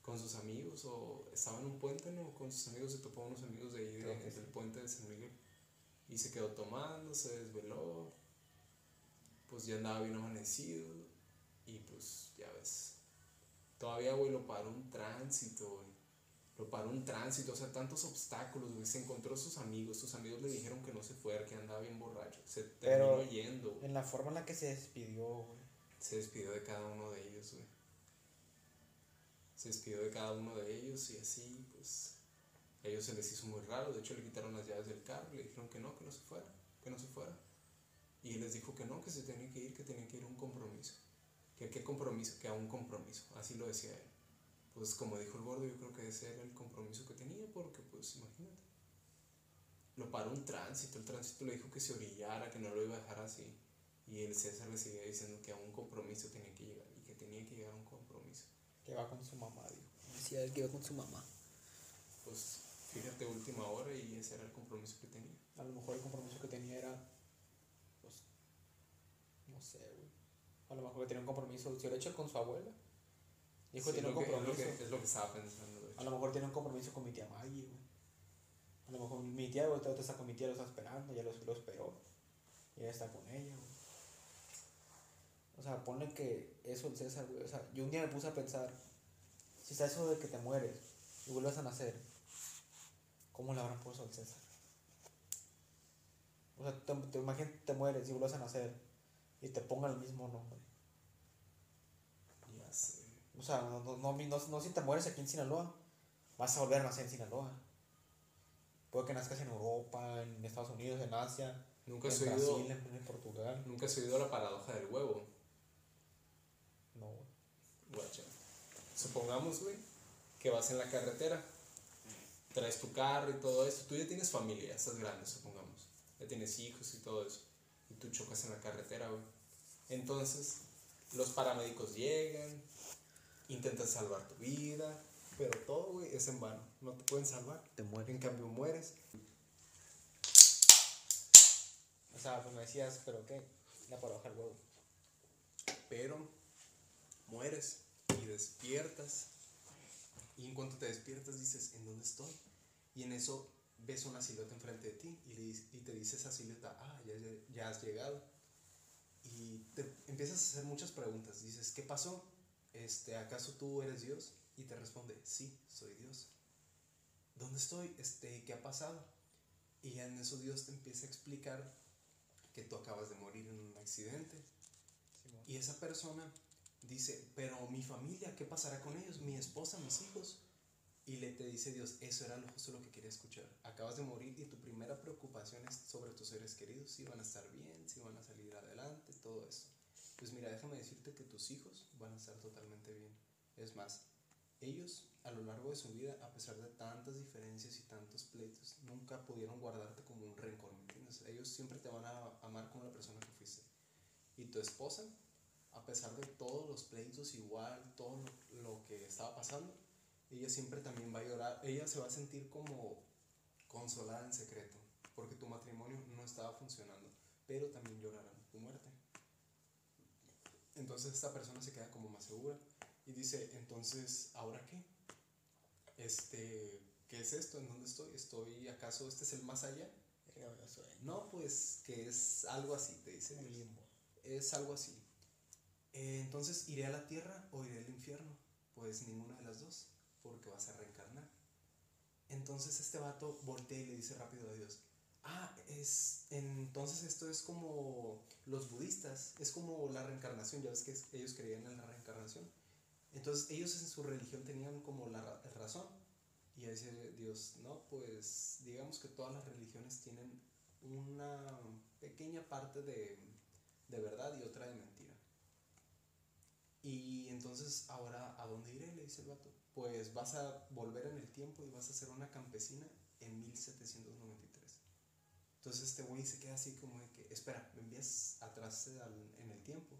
con sus amigos o estaba en un puente, ¿no? Con sus amigos se topó unos amigos de ahí de- que del puente de San Miguel. Y se quedó tomando, se desveló. pues ya andaba bien amanecido y pues ya ves. Todavía, güey, lo paró un tránsito, güey. Lo paró un tránsito, o sea, tantos obstáculos, güey. Se encontró a sus amigos, sus amigos le dijeron que no se fuera, que andaba bien borracho. Se terminó Pero yendo, güey. en la forma en la que se despidió, güey. Se despidió de cada uno de ellos, güey. Se despidió de cada uno de ellos y así, pues, a ellos se les hizo muy raro. De hecho, le quitaron las llaves del carro, le dijeron que no, que no se fuera, que no se fuera. Y él les dijo que no, que se tenía que ir, que tenía que ir a un compromiso. ¿Que qué compromiso? Que a un compromiso. Así lo decía él. Pues como dijo el gordo, yo creo que ese era el compromiso que tenía, porque pues imagínate. Lo paró un tránsito, el tránsito le dijo que se orillara, que no lo iba a dejar así. Y el César le seguía diciendo que a un compromiso tenía que llegar y que tenía que llegar a un compromiso. Que va con su mamá, digo. Decía él que iba con su mamá. Pues fíjate, última hora y ese era el compromiso que tenía. A lo mejor el compromiso que tenía era. Pues. No sé, güey. A lo mejor que tenía un compromiso. Si lo hecho con su abuela. Dijo Sí, tiene un lo que- es lo compromiso. que- Es lo que estaba pensando, A lo mejor tiene un compromiso con mi tía Maggie, güey. A lo mejor mi tía, güey, ahorita está con mi tía, lo está esperando, ya lo, lo esperó. Y ya está con ella, güey. O sea, ponle que eso el César, güey. O sea, yo un día me puse a pensar, si está eso de que te mueres y vuelves a nacer, ¿cómo le habrán puesto al César? O sea, te, te imaginas, te mueres y vuelves a nacer y te pongan el mismo nombre. Sea, no, no, no, no, si te mueres aquí en Sinaloa, vas a volver a nacer en Sinaloa. Puede que nazcas en Europa, en Estados Unidos, en Asia, Nunca en has oído, Brasil, en, en Portugal. nunca has oído la paradoja del huevo. No. Guacha. Supongamos, güey, que vas en la carretera, traes tu carro y todo eso. Tú ya tienes familia, estás grande, supongamos. Ya tienes hijos y todo eso. Y tú chocas en la carretera, güey. Entonces, los paramédicos llegan, intentan salvar tu vida, pero todo, güey, es en vano. No te pueden salvar. Te mueres. En cambio, mueres. O sea, pues me decías, ¿pero qué? La paradoja del huevo. pero mueres y despiertas. Y en cuanto te despiertas dices, ¿en dónde estoy? Y en eso ves una silueta enfrente de ti y, le dice- y te dice esa silueta, ah, ya, ya- ya has llegado. Y te empiezas a hacer muchas preguntas. Dices, ¿qué pasó? Este, ¿Acaso tú eres Dios? Y te responde, sí, soy Dios. ¿Dónde estoy? Este, ¿Qué ha pasado? Y en eso Dios te empieza a explicar que tú acabas de morir en un accidente. Y esa persona dice, pero mi familia, ¿qué pasará con ellos? Mi esposa, mis hijos. Y le te dice Dios, eso era lo justo lo que quería escuchar. Acabas de morir y tu primera preocupación es sobre tus seres queridos, si van a estar bien, si van a salir adelante, todo eso. Pues mira, déjame decirte que tus hijos van a estar totalmente bien. Es más, ellos a lo largo de su vida, a pesar de tantas diferencias y tantos pleitos, nunca pudieron guardarte como un rencor, ¿me entiendes? Ellos siempre te van a amar como la persona que fuiste. Y tu esposa, a pesar de todos los pleitos, igual, todo lo, lo que estaba pasando, ella siempre también va a llorar, ella se va a sentir como consolada en secreto, porque tu matrimonio no estaba funcionando, pero también llorarán tu muerte. Entonces esta persona se queda como más segura y dice, entonces, ¿ahora qué? Este, ¿qué es esto? ¿En dónde estoy? ¿Estoy acaso este es el más allá? No, pues que es algo así, te dice Dios. limbo. Es algo así. Eh, entonces, ¿iré a la tierra o iré al infierno? Pues ninguna de las dos, porque vas a reencarnar. Entonces este vato voltea y le dice rápido a Dios, ah, es, entonces esto es como los budistas, es como la reencarnación, ya ves que ellos creían en la reencarnación. Entonces ellos en su religión tenían como la ra- razón. Y ahí dice Dios, no, pues digamos que todas las religiones tienen una pequeña parte de, de verdad y otra de mentira. Y entonces, ahora, ¿a dónde iré? Le dice el vato. Pues vas a volver en el tiempo y vas a ser una campesina en 1793. Entonces este güey se queda así como de que, espera, me envías atrás en el tiempo.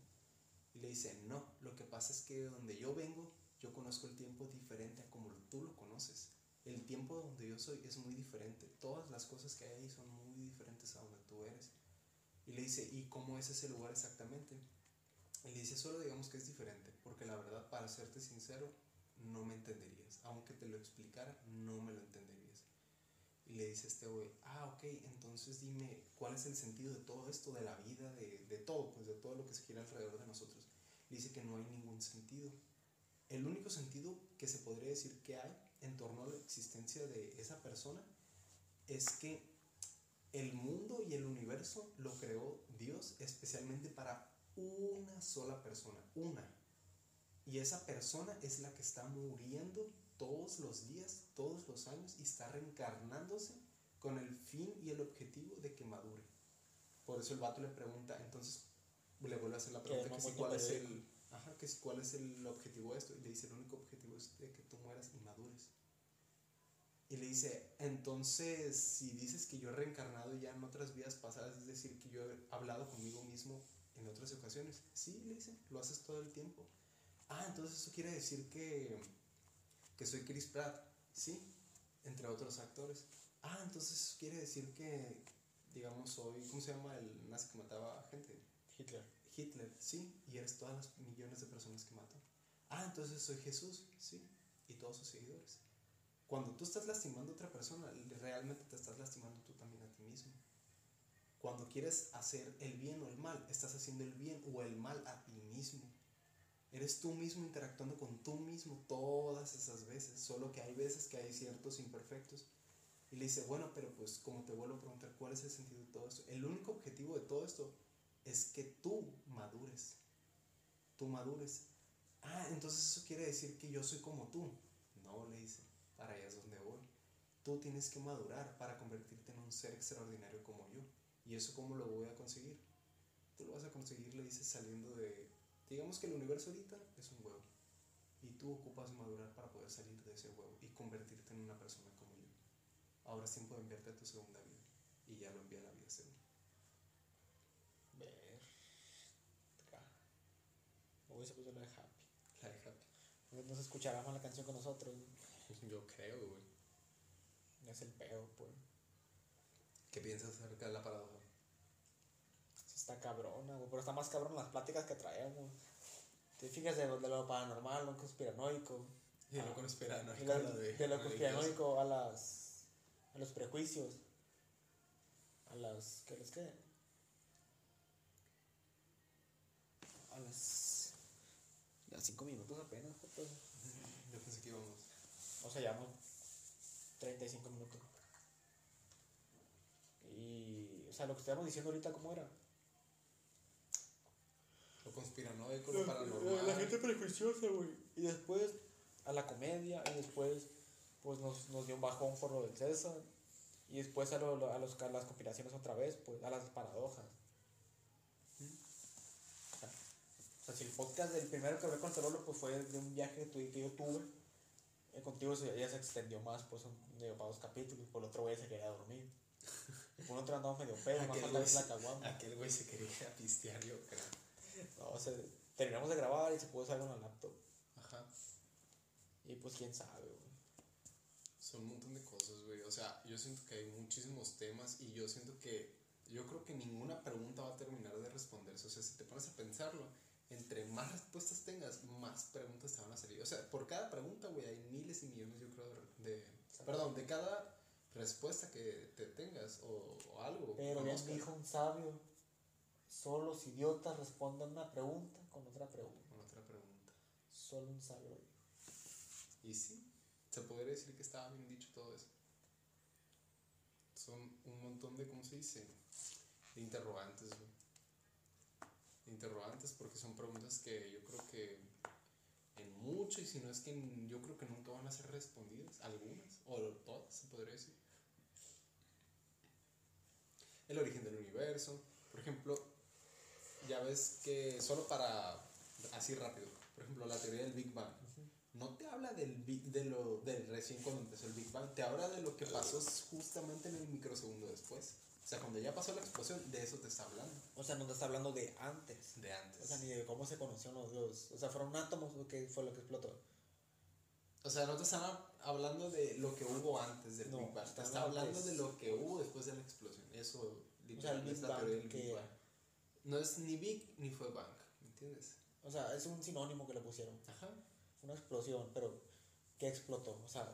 Y le dice, no, lo que pasa es que donde yo vengo, yo conozco el tiempo diferente a como tú lo conoces. El tiempo donde yo soy es muy diferente. Todas las cosas que hay ahí son muy diferentes a donde tú eres. Y le dice, ¿y cómo es ese lugar exactamente? Y le dice, solo digamos que es diferente, porque la verdad, para serte sincero, no me entenderías. Aunque te lo explicara, no me lo entenderías. Y le dice este güey, ah, ok, entonces dime, ¿cuál es el sentido de todo esto, de la vida, de, de todo, pues de todo lo que se gira alrededor de nosotros? Dice que no hay ningún sentido. El único sentido que se podría decir que hay en torno a la existencia de esa persona es que el mundo y el universo lo creó Dios especialmente para una sola persona, una. Y esa persona es la que está muriendo todos los días, todos los años y está reencarnándose con el fin y el objetivo de que madure. Por eso el vato le pregunta, entonces le vuelve a hacer la pregunta que si cuál es el, ajá, que si cuál es el objetivo de esto y le dice el único objetivo es de que tú mueras y madures. Y le dice, entonces, si dices que yo he reencarnado ya en otras vidas pasadas, es decir, que yo he hablado conmigo mismo en otras ocasiones. Sí, le dice, lo haces todo el tiempo. Ah, entonces eso quiere decir que, que soy Chris Pratt. Sí, entre otros actores. Ah, entonces quiere decir que, digamos, soy, ¿cómo se llama el nazi que mataba a gente? Hitler. Hitler, sí, y eres todas las millones de personas que mató. Ah, entonces soy Jesús, sí, y todos sus seguidores. Cuando tú estás lastimando a otra persona, realmente te estás lastimando tú también a ti mismo. Cuando quieres hacer el bien o el mal, estás haciendo el bien o el mal a ti mismo. Eres tú mismo interactuando con tú mismo todas esas veces, solo que hay veces que hay ciertos imperfectos. Y le dice, bueno, pero pues como te vuelvo a preguntar, ¿cuál es el sentido de todo esto? El único objetivo de todo esto es que tú madures. Tú madures. Ah, entonces eso quiere decir que yo soy como tú. No, le dice, para allá es donde voy. Tú tienes que madurar para convertirte en un ser extraordinario como yo. ¿Y eso cómo lo voy a conseguir? Tú lo vas a conseguir, le dices, saliendo de... Digamos que el universo ahorita es un huevo. Y tú ocupas madurar para poder salir de ese huevo y convertirte en una persona como yo. Ahora es tiempo de enviarte a tu segunda vida. Y ya lo envía a la vida segunda. Ver. Hoy se puso la de Happy. La de Happy. No se escuchará más la canción con nosotros. Yo creo, güey. Es el pedo, pues. ¿Qué piensas acerca de la paradoja? Está cabrona, güey. Pero está más cabrón las pláticas que traemos. Te fijas de, de lo paranormal, lo conspiranoico. Y de lo conspiranoico de a lo, lo de- de lo religioso. conspiranoico a las. a los prejuicios. A las. ¿Qué les qué? A las. A cinco minutos apenas, pues. Yo pensé que íbamos. O sea, llevamos 35 minutos. Y. O sea, lo que estábamos diciendo ahorita, ¿cómo era? Lo conspiranoico, lo paranormal. La gente prejuiciosa, güey. Y después a la comedia, y después pues nos, nos dio un bajón por lo del César. Y después a, lo- a, los, a las conspiraciones otra vez, pues a las paradojas. O sea, o sea, si el podcast del primero que hablé con Cerolo pues fue de un viaje que, yo tuve, eh, contigo se, ya se extendió más, pues un, digo, para dos capítulos, por el otro güey se quería dormir. Y por otro andamos medio pedo, más la caguama. aquel güey se quería pistear, yo creo. No, o sea, terminamos de grabar y se pudo salir la laptop. Ajá. Y pues quién sabe, güey. Son un montón de cosas, güey. O sea, yo siento que hay muchísimos temas y yo siento que. Yo creo que ninguna pregunta va a terminar de responderse. O sea, si te pones a pensarlo, entre más respuestas tengas, más preguntas te van a salir. O sea, por cada pregunta, güey, hay miles y millones, yo creo, de. de- perdón, de cada respuesta que te tengas o, o algo. Pero conozcas. dijo un sabio, solo los idiotas responden una pregunta con otra pregunta. Con otra pregunta. Solo un sabio. Y sí, se podría decir que estaba bien dicho todo eso. Son un montón de, ¿cómo se dice? De interrogantes, güey. De interrogantes porque son preguntas que yo creo que en mucho, y si no es que en- yo creo que nunca van a ser respondidas, algunas, o todas, se podría decir. El origen del universo, por ejemplo, ya ves que solo para, así rápido, por ejemplo, la teoría del Big Bang, no te habla del, de lo, del recién cuando empezó el Big Bang, te habla de lo que pasó justamente en el microsegundo después. O sea, cuando ya pasó la explosión, de eso te está hablando, O sea, no te está hablando de antes. de antes. O sea, ni de cómo se conocieron los dos. O sea, fueron átomos o qué fue lo que explotó. O sea, no te están hab- hablando de lo que hubo antes del No, Big Bang, te están está hablando de lo que hubo después de la explosión. Eso, O sea, el literalmente, es la teoría del que- Big Bang. No es ni Big ni fue Bang, ¿me entiendes? O sea, es un sinónimo que le pusieron. Ajá. Una explosión, pero ¿qué explotó? O sea,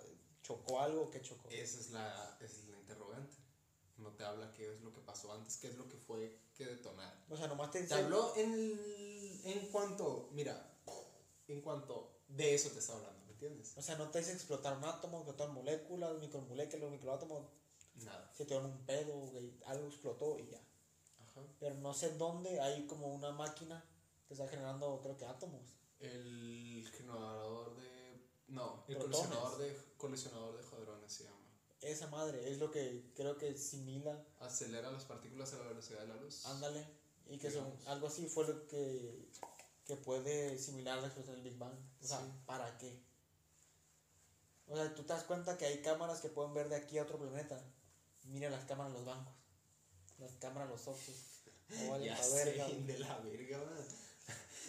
¿Chocó algo? ¿Qué chocó? Esa es la, esa es la interrogante. No te habla qué es lo que pasó antes, qué es lo que fue que detonar. O sea, nomás te Te habló en, en cuanto, mira, en cuanto de eso te está hablando, ¿me entiendes? O sea, no te dice explotar un átomo, explotar moléculas, micromoléculas, microátomos. Nada. Se te dio un pedo, algo explotó y ya. Ajá. Pero no sé dónde hay como una máquina que está generando, creo que átomos. El generador de. No, el Protones. colisionador de, colisionador de hadrones se llama. Esa madre es lo que creo que simila, Acelera las partículas a la velocidad de la luz. ándale, y que son, algo así fue lo que, que puede similar la explosión del Big Bang. O sea, Sí. ¿para qué? O sea, tú te das cuenta que hay cámaras que pueden ver de aquí a otro planeta. Mira las cámaras de los bancos, las cámaras los Oxxos. No vale Ya sé, verga, de la verga, man.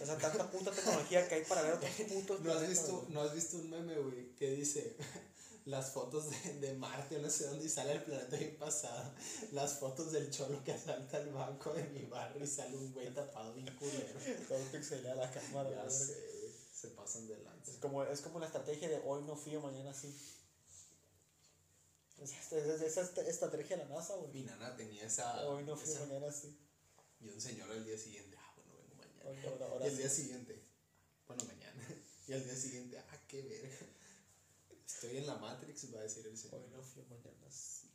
O sea, tanta puta tecnología que hay para ver otros putos ¿No has, visto. ¿No has visto un meme, güey, que dice las fotos de, de Marte no sé dónde y sale el planeta bien pasado? Las fotos del cholo que asalta el banco de mi barrio y sale un güey tapado bien culero. Todo pixelada la cámara. Ya sé, se pasan de lanza. Es como, es como la estrategia de hoy no fío, mañana sí. Es esta- es- es esta estrategia de la NASA, Mi güey. nana tenía esa. Hoy no fío, esa- mañana sí. Y un señor al día siguiente, ah, bueno, vengo mañana. Hoy ahora- ahora y el día sí. siguiente, bueno, mañana. Y al día siguiente, ah, qué verga. Estoy en la Matrix, va a decir el señor. Hoy no fío, mañana sí.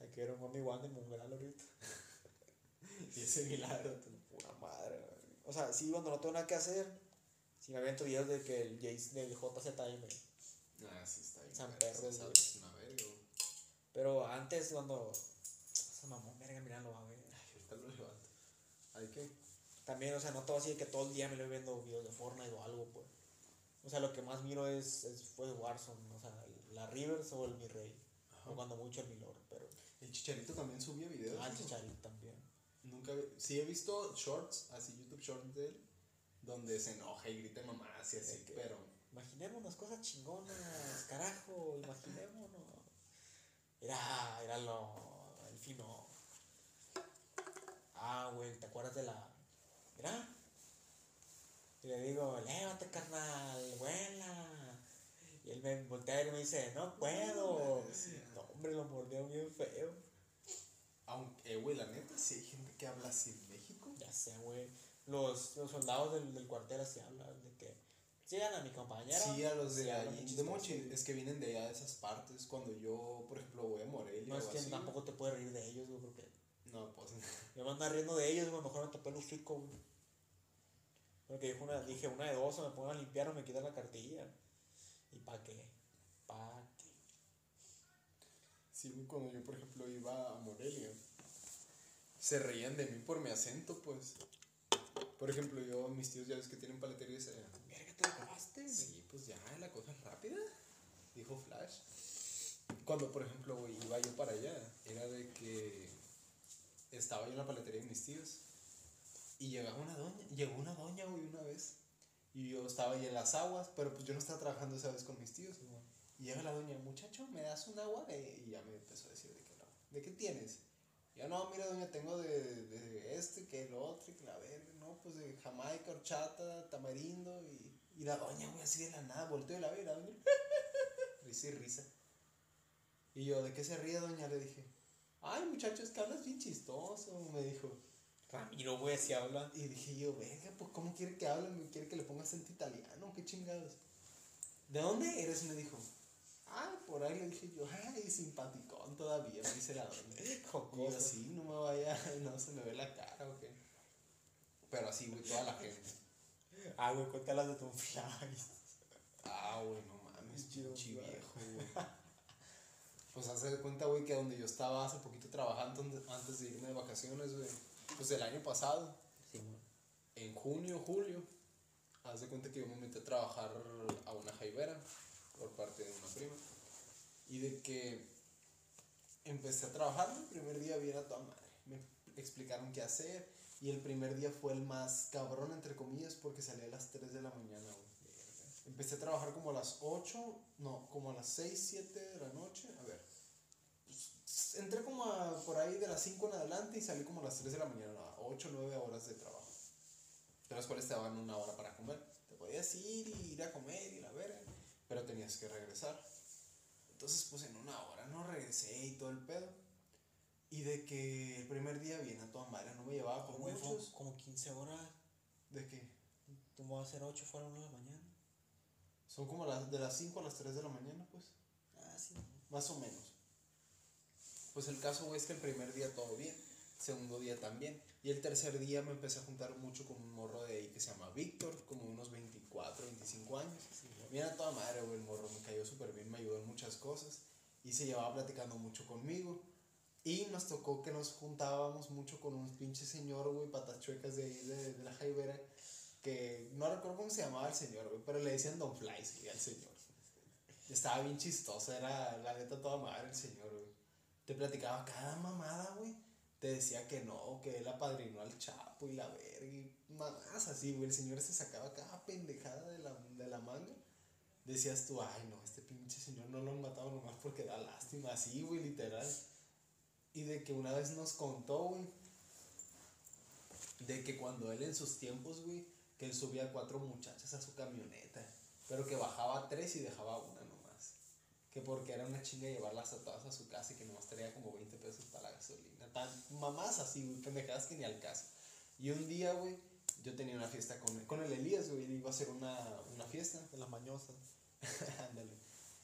Hay que ver un Mommy One de Mungal ahorita. Y ese milagro. Pura madre, güey. O sea, sí, cuando no tengo nada que hacer, si me aviento videos de que el Jace del JZM. Ah, sí, está bien. San verga, Perro, esa güey. es una verga, güey. Pero antes, cuando. Esa mamón, verga, míralo, güey. Ahorita lo levanto. Hay que. También, o sea, no todo así de que todo el día me lo voy viendo videos de Fortnite o algo, pues. O sea, lo que más miro es, es fue Warzone, o sea, la Rivers o el Mi Rey. O cuando mucho el Milord, pero. El chicharito también subía videos. Ah, el. Chicharito también. Nunca vi- Sí he visto shorts, así YouTube shorts de él, donde se enoja y grita mamás y así, que- pero. Imaginémonos cosas chingonas, carajo, imaginémonos. Era, era lo. El fino. Ah, güey, ¿te acuerdas de la. Mira. Y le digo, lévate, carnal, vuela. Y él me voltea y me dice, no puedo. No, hombre, lo mordió bien feo. Aunque, eh, güey, la neta, sí hay gente que habla así en México. Ya sé, güey. Los, los soldados del, del cuartel así hablan de que. Sigan a mi compañera. Sí, a los de muy de. Mochi, es que vienen de allá de esas partes. Cuando yo, por ejemplo, voy a Morelia No es o que así, tampoco te puedes reír de ellos, güey, porque No, pues. me van a andar riendo de ellos, güey, mejor me tapé el hocico, güey. Porque dijo una, dije una de dos, o me pongo a limpiar o me quitan la cartilla. ¿Y pa' qué? ¿Pa' qué? Sí, güey, cuando yo, por ejemplo, iba a Morelia, se reían de mí por mi acento, pues. Por ejemplo, yo, mis tíos ya ves que tienen paleterías allá. Acabaste. Sí, pues ya, la cosa es rápida, dijo Flash. Cuando, por ejemplo, güey, iba yo para allá, era de que estaba yo en la paletería de mis tíos y llegaba una doña, llegó una doña, güey, una vez. Y yo estaba ahí en las aguas, pero pues yo no estaba trabajando esa vez con mis tíos. Y llega la doña, muchacho, ¿me das un agua? de-?" Y ya me empezó a decir, ¿de qué, no? ¿De qué tienes? Y yo, no, mira, doña, tengo de, de este, que el otro, y que la verga, no, pues de Jamaica, horchata, tamarindo, y, y la doña, güey, así de la nada, volteó y la ve, y la doña, risa y risa. Y yo, ¿de qué se ríe, doña? Le dije, ay, muchacho, es que hablas bien chistoso, me dijo. Ramiro, güey, así habla. Y dije yo, venga, pues ¿cómo quiere que hable? ¿Me quiere que le ponga acento italiano? ¿Qué chingados? ¿De dónde eres? Me dijo. Ah, por ahí le dije yo, ay, simpaticón todavía, me dice la doña. Y yo, Jocoso. sí, no me vaya, no se me ve la cara o qué. Pero así, güey, toda la gente. Ah, güey, cuéntalas de tu fly. Ah, güey, no mames, Chido, pinche viejo, güey. Pues hace de cuenta, güey, que donde yo estaba hace poquito trabajando antes- de irme de vacaciones, güey. Pues el año pasado, Sí, güey. en junio, julio, haz de cuenta que yo me metí a trabajar a una jaibera por parte de una prima. Y de que empecé a trabajar, el primer día bien a toda madre. Me explicaron qué hacer. Y el primer día fue el más cabrón, entre comillas, porque salí a las 3 de la mañana. Empecé a trabajar como a las 8, no, como a las 6, 7 de la noche. A ver. Pues, entré como a, por ahí de las 5 en adelante y salí como a las 3 de la mañana, 8, 9 horas de trabajo. De las cuales te daban una hora para comer. Te podías ir y ir a comer y la verga, pero tenías que regresar. Entonces, pues en una hora no regresé y todo el pedo. Y de que el primer día viene a toda madre, no me llevaba por Güey, fue muchos. como 15 horas. ¿De qué? Vas a hacer 8, fueron una de la mañana. Son como las, de las 5 a las 3 de la mañana, pues. Ah, sí. Más o menos. Pues el caso, güey, es que el primer día todo bien. Segundo día también. Y el tercer día me empecé a juntar mucho con un morro de ahí que se llama Víctor, como unos 24, 25 años. Mira toda madre, güey, el morro me cayó súper bien, me ayudó en muchas cosas. Y se llevaba platicando mucho conmigo. Y nos tocó que nos juntábamos mucho con un pinche señor, güey, patas chuecas de ahí, de, de la Jaibera. Que no recuerdo cómo se llamaba el señor, güey, pero le decían Don Flies, güey, al señor. Estaba bien chistoso, era la neta toda madre el señor, güey. Te platicaba cada mamada, güey. Te decía que no, que él apadrinó al Chapo y la verga y mamadas así, güey. El señor se sacaba cada pendejada de la, de la manga. Decías tú, ay, no, este pinche señor no lo han matado nomás porque da lástima, así, güey, literal. Y de que una vez nos contó, güey, de que cuando él en sus tiempos, güey, que él subía cuatro muchachas a su camioneta, pero que bajaba tres y dejaba una nomás. Que porque era una chinga llevarlas a todas a su casa y que nomás traía como 20 pesos para la gasolina. Tan mamás así, güey, pendejadas que ni al caso. Y un día, güey, yo tenía una fiesta con, con el Elías, güey, iba a hacer una, una fiesta. De las mañosas. Ándale.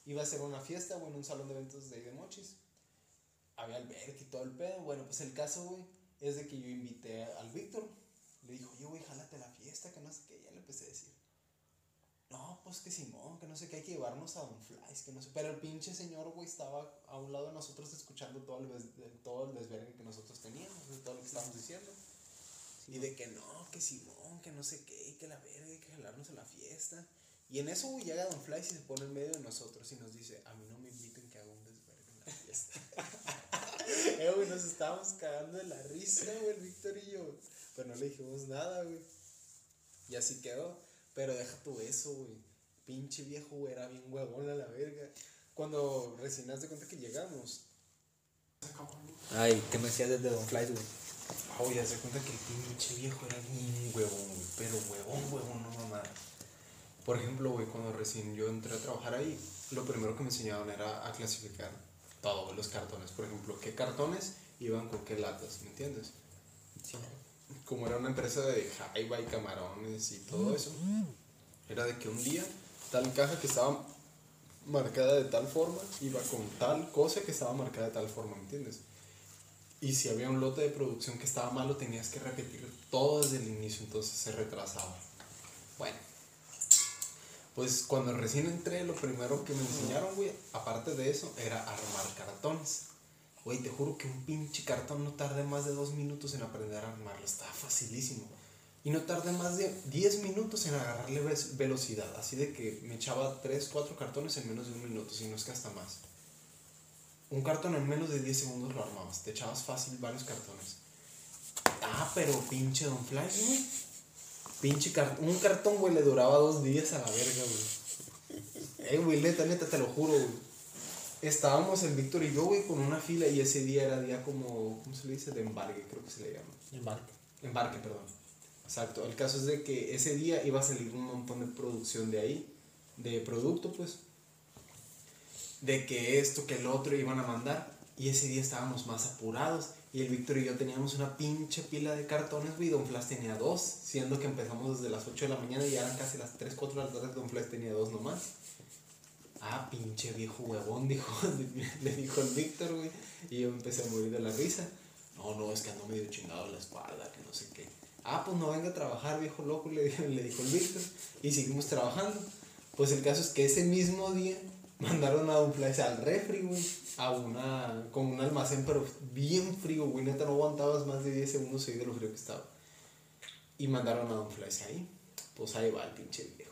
Iba a ser una fiesta, güey, en un salón de eventos de ahí de Mochis. Había alberca y todo el pedo. Bueno, pues el caso, güey, es de que yo invité al Víctor. Le dijo, oye, güey, jálate a la fiesta, que no sé qué. Ya le empecé a decir. No, pues que Simón, que no sé qué, hay que llevarnos a Don Flies, que no sé. Pero el pinche señor, güey, estaba a un lado de nosotros escuchando todo el, todo el desvergue que nosotros teníamos, de todo lo que estábamos diciendo. Y de que no, que Simón, que no sé qué, que la verga, que jalarnos a la fiesta. Y en eso, güey, llega Don Fly y se pone en medio de nosotros y nos dice, a mí no me inviten que haga un desvergue en la fiesta. eh, güey, nos estábamos cagando de la risa, güey, el Víctor y yo. Pero no le dijimos nada, güey. Y así quedó. Pero deja tu eso, güey. Pinche viejo, era bien huevón a la verga. Cuando recién de cuenta que llegamos, Ay, ¿qué me decías desde Don Flies, güey? Ah, güey, cuenta que el pinche viejo era bien huevón. Pero huevón, huevón, no mamá. Por ejemplo, güey, cuando recién yo entré a trabajar ahí, lo primero que me enseñaron era a clasificar todo, los cartones. Por ejemplo, qué cartones iban con qué latas, ¿me entiendes? Como era una empresa de jaiba y camarones y todo eso, era de que un día tal caja que estaba marcada de tal forma iba con tal cosa que estaba marcada de tal forma, ¿me entiendes? Y si había un lote de producción que estaba malo, tenías que repetir todo desde el inicio, entonces se retrasaba. Bueno, pues cuando recién entré, lo primero que me enseñaron, güey, aparte de eso, era armar cartones. Güey, te juro que un pinche cartón no tardé más de dos minutos en aprender a armarlo, estaba facilísimo. Y no tardé más de 10 minutos en agarrarle ve- velocidad, así de que me echaba 3, 4 cartones en menos de un minuto, si no es que hasta más. Un cartón en menos de 10 segundos lo armabas. Te echabas fácil varios cartones. Ah, pero pinche Don Fly, güey. Pinche cartón. Un cartón, güey, le duraba dos días a la verga, güey. Eh, güey, neta, neta, te lo juro, güey. Estábamos el Víctor y yo, güey, con una fila y ese día era día como, ¿cómo se le dice? De embarque, creo que se le llama. Embarque. Embarque, perdón. Exacto. El caso es de que ese día iba a salir un montón de producción de ahí, de producto, pues. De que esto, que el otro iban a mandar. Y ese día estábamos más apurados. Y el Víctor y yo teníamos una pinche pila de cartones, güey. Don Flash tenía dos. Siendo que empezamos desde las 8 de la mañana y ya eran casi las 3, 4 de la tarde. Don Flash tenía dos nomás. Ah, pinche viejo huevón, dijo, le dijo el Víctor, güey. Y yo empecé a morir de la risa. No, no, es que ando medio chingado la espalda, que no sé qué. Ah, pues no venga a trabajar, viejo loco, le le dijo el Víctor. Y seguimos trabajando. Pues el caso es que ese mismo día mandaron a Flash al refri, güey. A una, como un almacén, pero bien frío, güey. Neta, no aguantabas más de 10 segundos seguidos de lo frío que estaba. Y mandaron a Flash ahí. Pues ahí va el pinche viejo.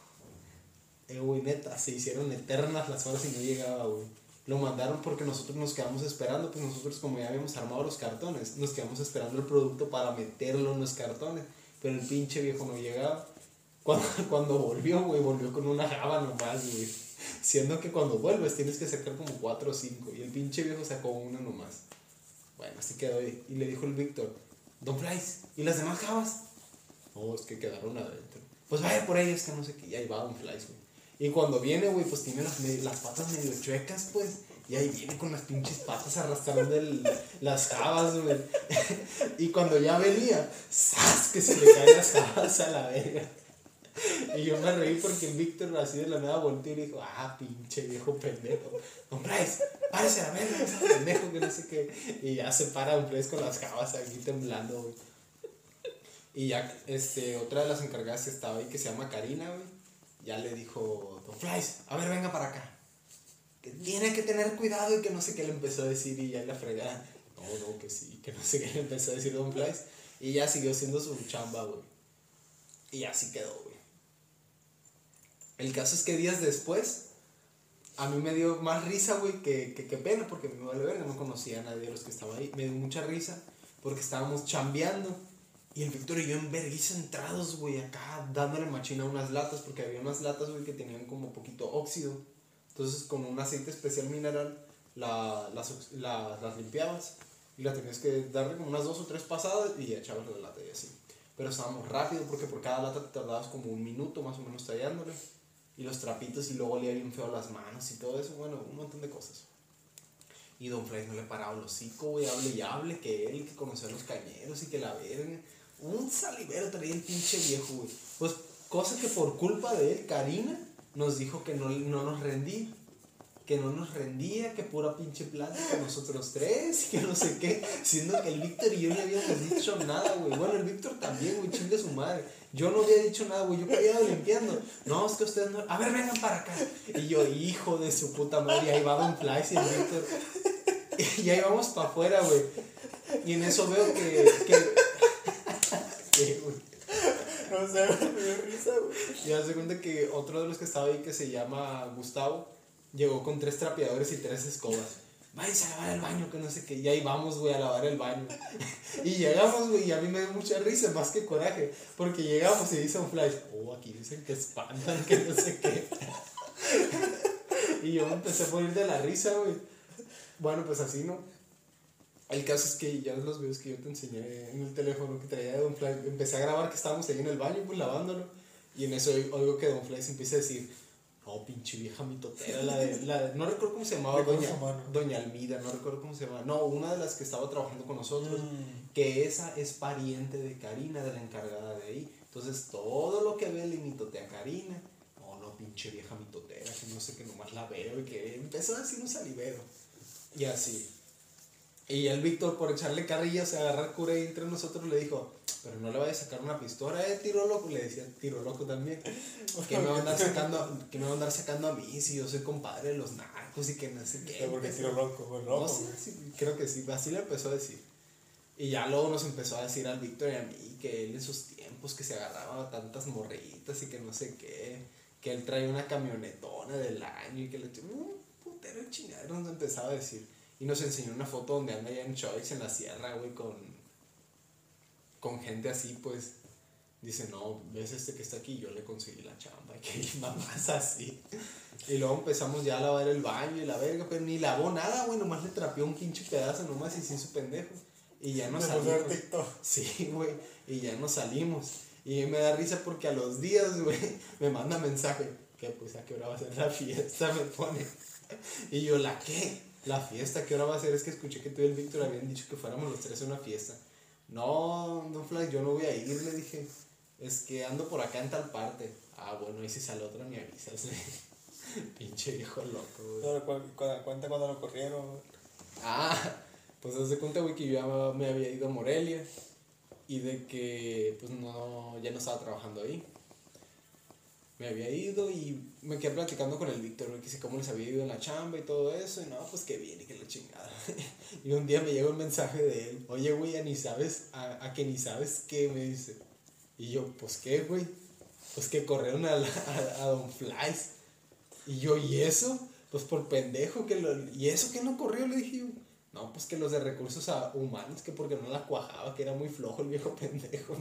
Eh, güey, neta, se hicieron eternas las horas y no llegaba, güey. Lo mandaron porque nosotros nos quedamos esperando, pues nosotros como ya habíamos armado los cartones, nos quedamos esperando el producto para meterlo en los cartones. Pero el pinche viejo no llegaba. Cuando, cuando volvió, güey, volvió con una java nomás, güey. Siendo que cuando vuelves tienes que sacar como cuatro o cinco. Y el pinche viejo sacó una nomás. Bueno, así quedó. Y le dijo el Víctor, Don Flies, ¿y las demás jabas? No, es que quedaron adentro. Pues vaya por ellas, que no sé qué. Y ahí va Don Flies, güey. Y cuando viene, güey, pues tiene las, las patas medio chuecas, pues. Y ahí viene con las pinches patas arrastrando las jabas, güey. y cuando ya venía, ¡zas! Que se le caen las jabas a la verga. Y yo me reí porque Víctor así de la nada volteó y dijo, ah, pinche viejo pendejo. Don Bryce, párese la verga, ese pendejo que no sé qué. Y ya se para Don Bryce con las jabas aquí temblando, güey. Y ya, este, otra de las encargadas que estaba ahí, que se llama Karina, güey, ya le dijo, Don Bryce, a ver, venga para acá. Que tiene que tener cuidado y que no sé qué le empezó a decir y ya la fregada. No, no, que sí, que no sé qué le empezó a decir Don Bryce. Y ya siguió haciendo su chamba, güey. Y así quedó. El caso es que días después, a mí me dio más risa, güey, que, que, que pena, porque me vale verga, no conocía a nadie de los que estaba ahí. Me dio mucha risa porque estábamos chambeando. Y el Víctor y yo en vergüenza entrados, güey, acá dándole machina a unas latas, porque había unas latas, güey, que tenían como poquito óxido. Entonces, con un aceite especial mineral, la, las, las limpiabas. Y la tenías que darle como unas dos o tres pasadas y echabas la lata y así. Pero estábamos rápido porque por cada lata te tardabas como un minuto más o menos tallándole. Y los trapitos y luego olía bien feo las manos y todo eso. Bueno, un montón de cosas. Y Don Fred no le paraba el hocico, güey, hable y hable, que él, que conoció a los cañeros y que la verga. Un salivero traía el pinche viejo, güey. Pues, cosa que por culpa de él, Karina nos dijo que no, no nos rendía. Que no nos rendía, que pura pinche plata con nosotros tres, que no sé qué. Siendo que el Víctor y yo no habíamos dicho nada, güey. Bueno, el Víctor también, güey, chingue su madre. Yo no había dicho nada, güey. Yo callado limpiando. No, es que ustedes no. A ver, vengan para acá. Y yo, hijo de su puta madre, ahí va Don Flies y el Víctor. Y ahí vamos para afuera, güey. Y en eso veo que. que. No sé, me dio risa, güey. Y hace cuenta que otro de los que estaba ahí, que se llama Gustavo, llegó con tres trapeadores y tres escobas. Váyanse a lavar el baño, que no sé qué. Y ahí vamos, güey, a lavar el baño. y llegamos, güey, y a mí me dio mucha risa, más que coraje. Porque llegamos y dice un flash, oh, aquí dicen que espantan, que no sé qué. y yo me empecé a morir de la risa, güey. Bueno, pues así, ¿no? El caso es que ya los videos que yo te enseñé en el teléfono que traía de Don Fly, empecé a grabar que estábamos ahí en el baño, pues lavándolo. Y en eso oigo que Don Fly se empieza a decir, no, pinche vieja mitotera, la de, la de- no recuerdo cómo se llamaba, doña, doña Almida, no recuerdo cómo se llamaba. No, una de las que estaba trabajando con nosotros, Mm. que esa es pariente de Karina, de la encargada de ahí. Entonces, todo lo que ve le mitotea a Karina. No, no, pinche vieja mitotera, que no sé, que nomás la veo y que empezó a decir un salivero. Y así. Y el Víctor, por echarle carrilla, se agarra cura y entre nosotros le dijo, pero no le vayas a sacar una pistola, eh, tiro loco. Le decía, tiro loco también. Que me va a andar sacando, que me va a andar sacando a mí si yo soy compadre de los narcos y que no sé qué. Porque tiro loco, No loco. sé, güey. sí, creo que sí, así le empezó a decir. Y ya luego nos empezó a decir al Víctor y a mí que él en sus tiempos que se agarraba a tantas morritas y que no sé qué, que él traía una camionetona del año y que le un putero de chingadero nos empezaba a decir. Y nos enseñó una foto donde anda allá en Choice, en la sierra, güey, con, con gente así, pues. Dice, no, ves este que está aquí, yo le conseguí la chamba, y que mamás así. Y luego empezamos ya a lavar el baño y la verga, pero ni lavó nada, güey, nomás le trapeó un pinche pedazo nomás y sin su pendejo. Y ya nos salimos. Sí, güey, y ya nos salimos. Y me da risa porque a los días, güey, me manda mensaje, que pues a qué hora va a ser la fiesta, me pone. Y yo, ¿la qué? La fiesta, ¿qué hora va a ser? Es que escuché que tú y el Víctor habían dicho que fuéramos los tres a una fiesta. No, Don Fly, yo no voy a ir, le dije. Es que ando por acá en tal parte. Ah, bueno, y si sale otra me avisas. Pinche viejo loco, güey. Cuenta cuando lo corrieron. Ah, pues haz de cuenta, güey, que yo ya me había ido a Morelia y de que, pues no, ya no estaba trabajando ahí. Me había ido y me quedé platicando con el Víctor, que si cómo les había ido en la chamba y todo eso, y no, pues que bien y que la chingada. y un día me llega un mensaje de él, oye, güey, a ni sabes, a, a que ni sabes qué, me dice. Y yo, pues qué, güey, pues que corrieron a, a, Don Flies. Y yo, ¿y eso? Pues por pendejo que lo... ¿Y eso que no corrió? Le dije. No, pues que los de recursos humanos, que porque no la cuajaba, que era muy flojo el viejo pendejo.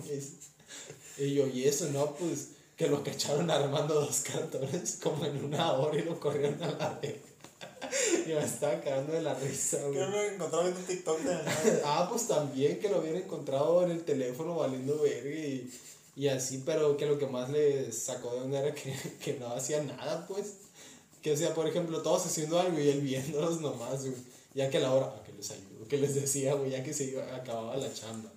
Y yo, ¿y eso? No, pues que lo cacharon armando dos cartones como en una hora y lo corrieron a la vez. Y me estaba cagando de la risa, güey. Que no lo encontraba viendo un TikTok de la nada. Ah, pues también que lo hubiera encontrado en el teléfono valiendo verga y, y así, pero que lo que más le sacó de onda era que, que no hacía nada, pues. Que o sea, por ejemplo, todos haciendo algo y él viéndolos nomás, güey. Ya que a la hora, a que les ayudo, que les decía, güey, ya que se iba, acababa la chamba.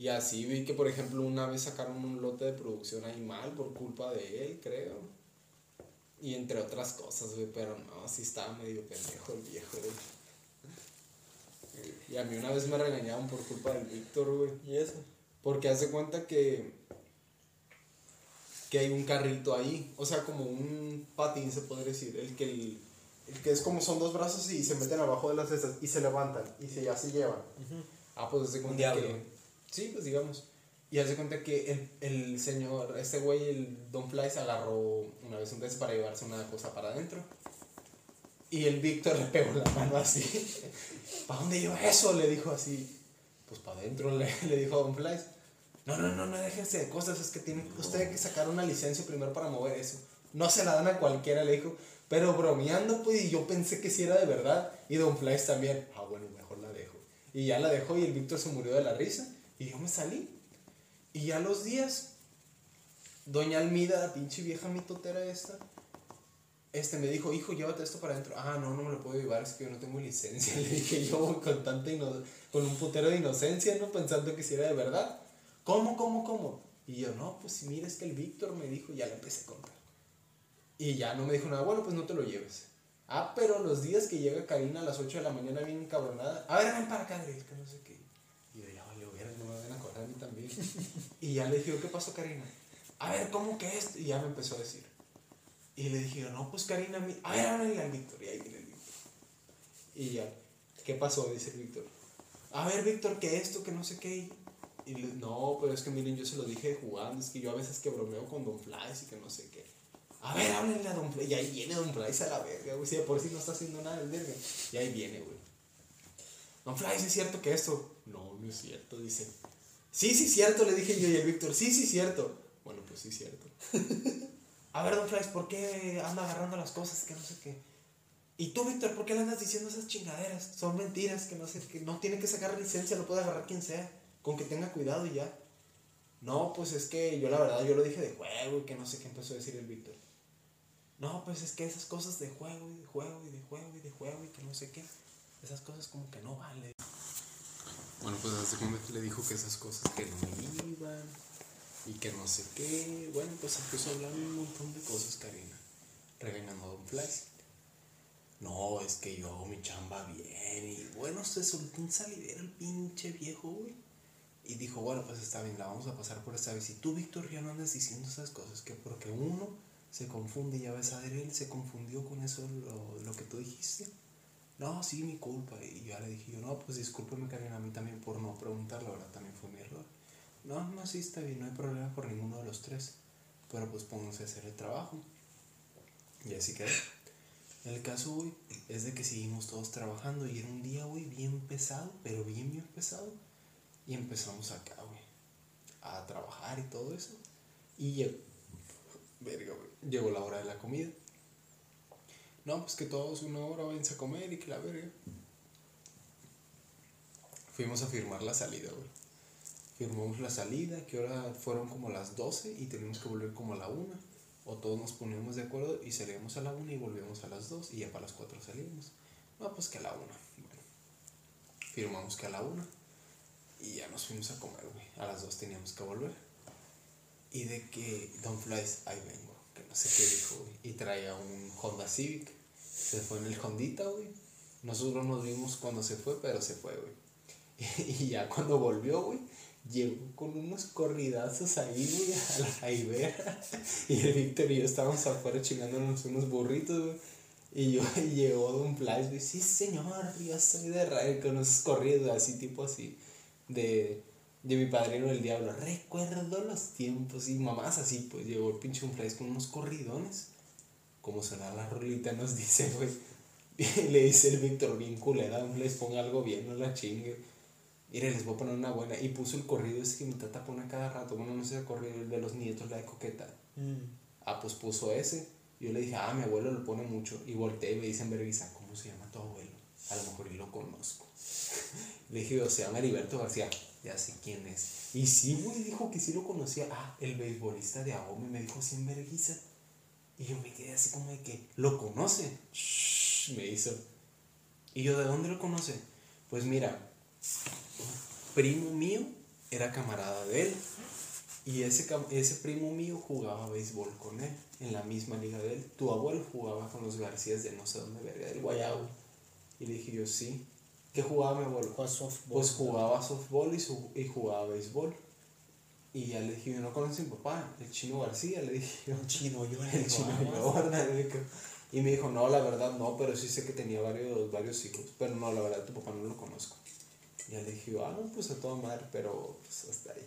Y así vi que, por ejemplo, una vez sacaron un lote de producción ahí mal por culpa de él, creo. Y entre otras cosas, güey, pero no, sí estaba medio pendejo el viejo, güey. Y a mí una vez me regañaban por culpa del Víctor, güey. ¿Y eso? Porque hace cuenta que. que hay un carrito ahí. O sea, como un patín, se podría decir. El que, el, el que es como son dos brazos y se meten abajo de las cestas y se levantan y se, ya se llevan. Ah, pues hace cuenta diablo. que. Sí, pues digamos. Y hace cuenta que el, el señor, este güey, el Don Fly, se agarró una vez un vez para llevarse una cosa para adentro. Y el Víctor le pegó la mano así. ¿Para dónde lleva eso? Le dijo así. Pues para adentro, le, le dijo a Don Fly. No, no, no, no déjense de cosas. Es que tiene usted que sacar una licencia primero para mover eso. No se la dan a cualquiera, le dijo. Pero bromeando, pues, y yo pensé que sí era de verdad. Y Don Flash también. Ah, bueno, mejor la dejo. Y ya la dejó y el Víctor se murió de la risa. Y yo me salí. Y ya los días, Doña Almida, la pinche vieja mitotera esta, este me dijo, hijo, llévate esto para adentro. Ah, no, no me lo puedo llevar, es que yo no tengo licencia. Le dije yo con tanta con un putero de inocencia, ¿no? Pensando que si era de verdad. ¿Cómo, cómo, cómo? Y yo, no, pues si mira, es que el Víctor me dijo, ya le empecé a contar. Y ya no me dijo nada, bueno, pues no te lo lleves. Ah, pero los días que llega Karina a las 8 de la mañana bien encabronada, a ver, ven para acá, Adriel, que no sé qué. Y yo, ya valió, verga, no me van a acordar a mí también. y ya le dije, ¿qué pasó, Karina? A ver, ¿cómo que esto? Y ya me empezó a decir. Y le dije, no, pues Karina, mi- a ver, háblale al Víctor. Y ahí viene el Víctor. Y ya, ¿qué pasó? Dice el Víctor. A ver, Víctor, que esto, que no sé qué. Y no, pero es que miren, yo se lo dije jugando. Es que yo a veces que bromeo con Don Flies y que no sé qué. A ver, háblenle a Don Flies. Y ahí viene Don Flies a la verga, güey. Si por sí no está haciendo nada el verga. Y ahí viene, güey. Don Flies, ¿es cierto que esto? No, no es cierto, dice. Sí, sí, cierto, le dije yo y el Víctor. Sí, sí, cierto. Bueno, pues sí, cierto. A ver, Don Flies, ¿por qué anda agarrando las cosas que no sé qué? Y tú, Víctor, ¿por qué le andas diciendo esas chingaderas? Son mentiras, que no sé, que no tiene que sacar licencia, lo puede agarrar quien sea, con que tenga cuidado y ya. No, pues es que yo la verdad, yo lo dije de juego y que no sé qué empezó a decir el Víctor. No, pues es que esas cosas de juego y de juego y de juego y de juego y que no sé qué, esas cosas como que no valen. Bueno, pues hace que le dijo que esas cosas que no iban y que no sé qué. Bueno, pues empezó a hablar un montón de cosas, Karina, regañando a Don Flies. No, es que yo mi chamba bien. Y bueno, se soltó un salidero el pinche viejo, güey. Y dijo, bueno, pues está bien, la vamos a pasar por esta vez. Y tú, Víctor, ya no andas diciendo esas cosas, que porque uno se confunde, ya ves, Adriel se confundió con eso, lo, lo que tú dijiste. No, sí, mi culpa. Y ya le dije yo, no, pues discúlpeme, Karina, a mí también por no preguntar, la verdad también fue mi error. No, no, sí, está bien, no hay problema por ninguno de los tres. Pero pues pónganse a hacer el trabajo. Y así quedó. El caso, güey, es de que seguimos todos trabajando y era un día, güey, bien pesado, pero bien, bien pesado. Y empezamos acá, güey, a trabajar y todo eso. Y llegó, llegó la hora de la comida. No, pues que todos una hora váyanse a comer y que la verga. Fuimos a firmar la salida, güey. Firmamos la salida, que ahora fueron como las 12 y teníamos que volver como a la 1 o todos nos poníamos de acuerdo y salíamos a la 1 y volvíamos a las 2 y ya para las 4 salíamos. No, pues que a la 1. Bueno, firmamos que a la 1 y ya nos fuimos a comer, güey. A las 2 teníamos que volver. Y de que Don Flies, ahí vengo, que no sé qué dijo, güey. Y traía un Honda Civic. Se fue en el Hondita, güey. Nosotros nos vimos cuando se fue, pero se fue, güey. Y ya cuando volvió, güey, llegó con unos corridazos ahí, güey, a la jaibera. Y el Víctor y yo estábamos afuera chingándonos unos burritos, güey. Y yo y llegó Don Flash, güey, sí señor, yo soy de Rael, con esos corridos así, tipo así, de, de mi padrino del diablo. Recuerdo los tiempos y mamás así, pues llegó el pinche Don Flash con unos corridones. Como suena la rolita, nos dice, güey. Le dice el Víctor, bien culera, Flash, ponga algo bien, no la chingue. Mire, les voy a poner una buena. Y puso el corrido ese que mi tata pone cada rato. Bueno, no sé el corrido, el de los nietos, la de coqueta. Ah, pues puso ese. Yo le dije, ah, mi abuelo lo pone mucho. Y volteé y me dicen, Verguisa, ¿cómo se llama tu abuelo? A lo mejor yo lo conozco. le dije, o se llama Heriberto García. Ya sé quién es. Y sí, güey, dijo que sí lo conocía. Ah, el beisbolista de Ahome me dijo, sí, en Verguisa. Y yo me quedé así como de que, ¿lo conoce? Me hizo. Y yo, ¿de dónde lo conoce? Pues mira, primo mío era camarada de él. Y ese, ese primo mío jugaba béisbol con él, en la misma liga de él. Tu abuelo jugaba con los Garcías de no sé dónde verga, del Guayabo. Y le dije yo, sí. ¿Qué jugaba mi abuelo? Softball. Pues jugaba softball y, su- y jugaba béisbol. Y ya le dije, yo no mi papá, el chino García, le dije yo. Un chino, yo El chino dije. Y me dijo, no, la verdad no, pero sí sé que tenía varios, varios hijos. Pero no, la verdad tu papá no lo conozco. Y ya le dije, yo, ah, no, pues a toda madre, pero pues hasta ahí.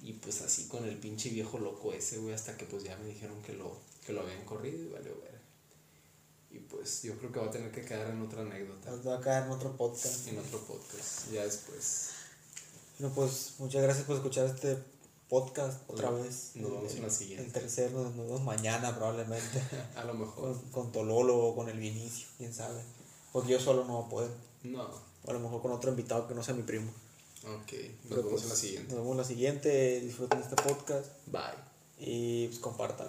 Y pues así con el pinche viejo loco ese, güey, hasta que pues ya me dijeron que lo, que lo habían corrido y valió ver. Y pues yo creo que va a tener que quedar en otra anécdota, Nos va a caer en otro podcast. en otro podcast, ya después. Bueno, pues muchas gracias por escuchar este podcast otra vez. nos vemos en la siguiente. El tercero, nos vemos mañana probablemente. A lo mejor. con, con Tololo o con el Vinicio, quién sabe. Porque yo solo no voy a poder. No. O a lo mejor con otro invitado que no sea mi primo. Ok, nos Pero, vemos pues, en la siguiente. Nos vemos en la siguiente. Disfruten este podcast Bye. y pues compartan.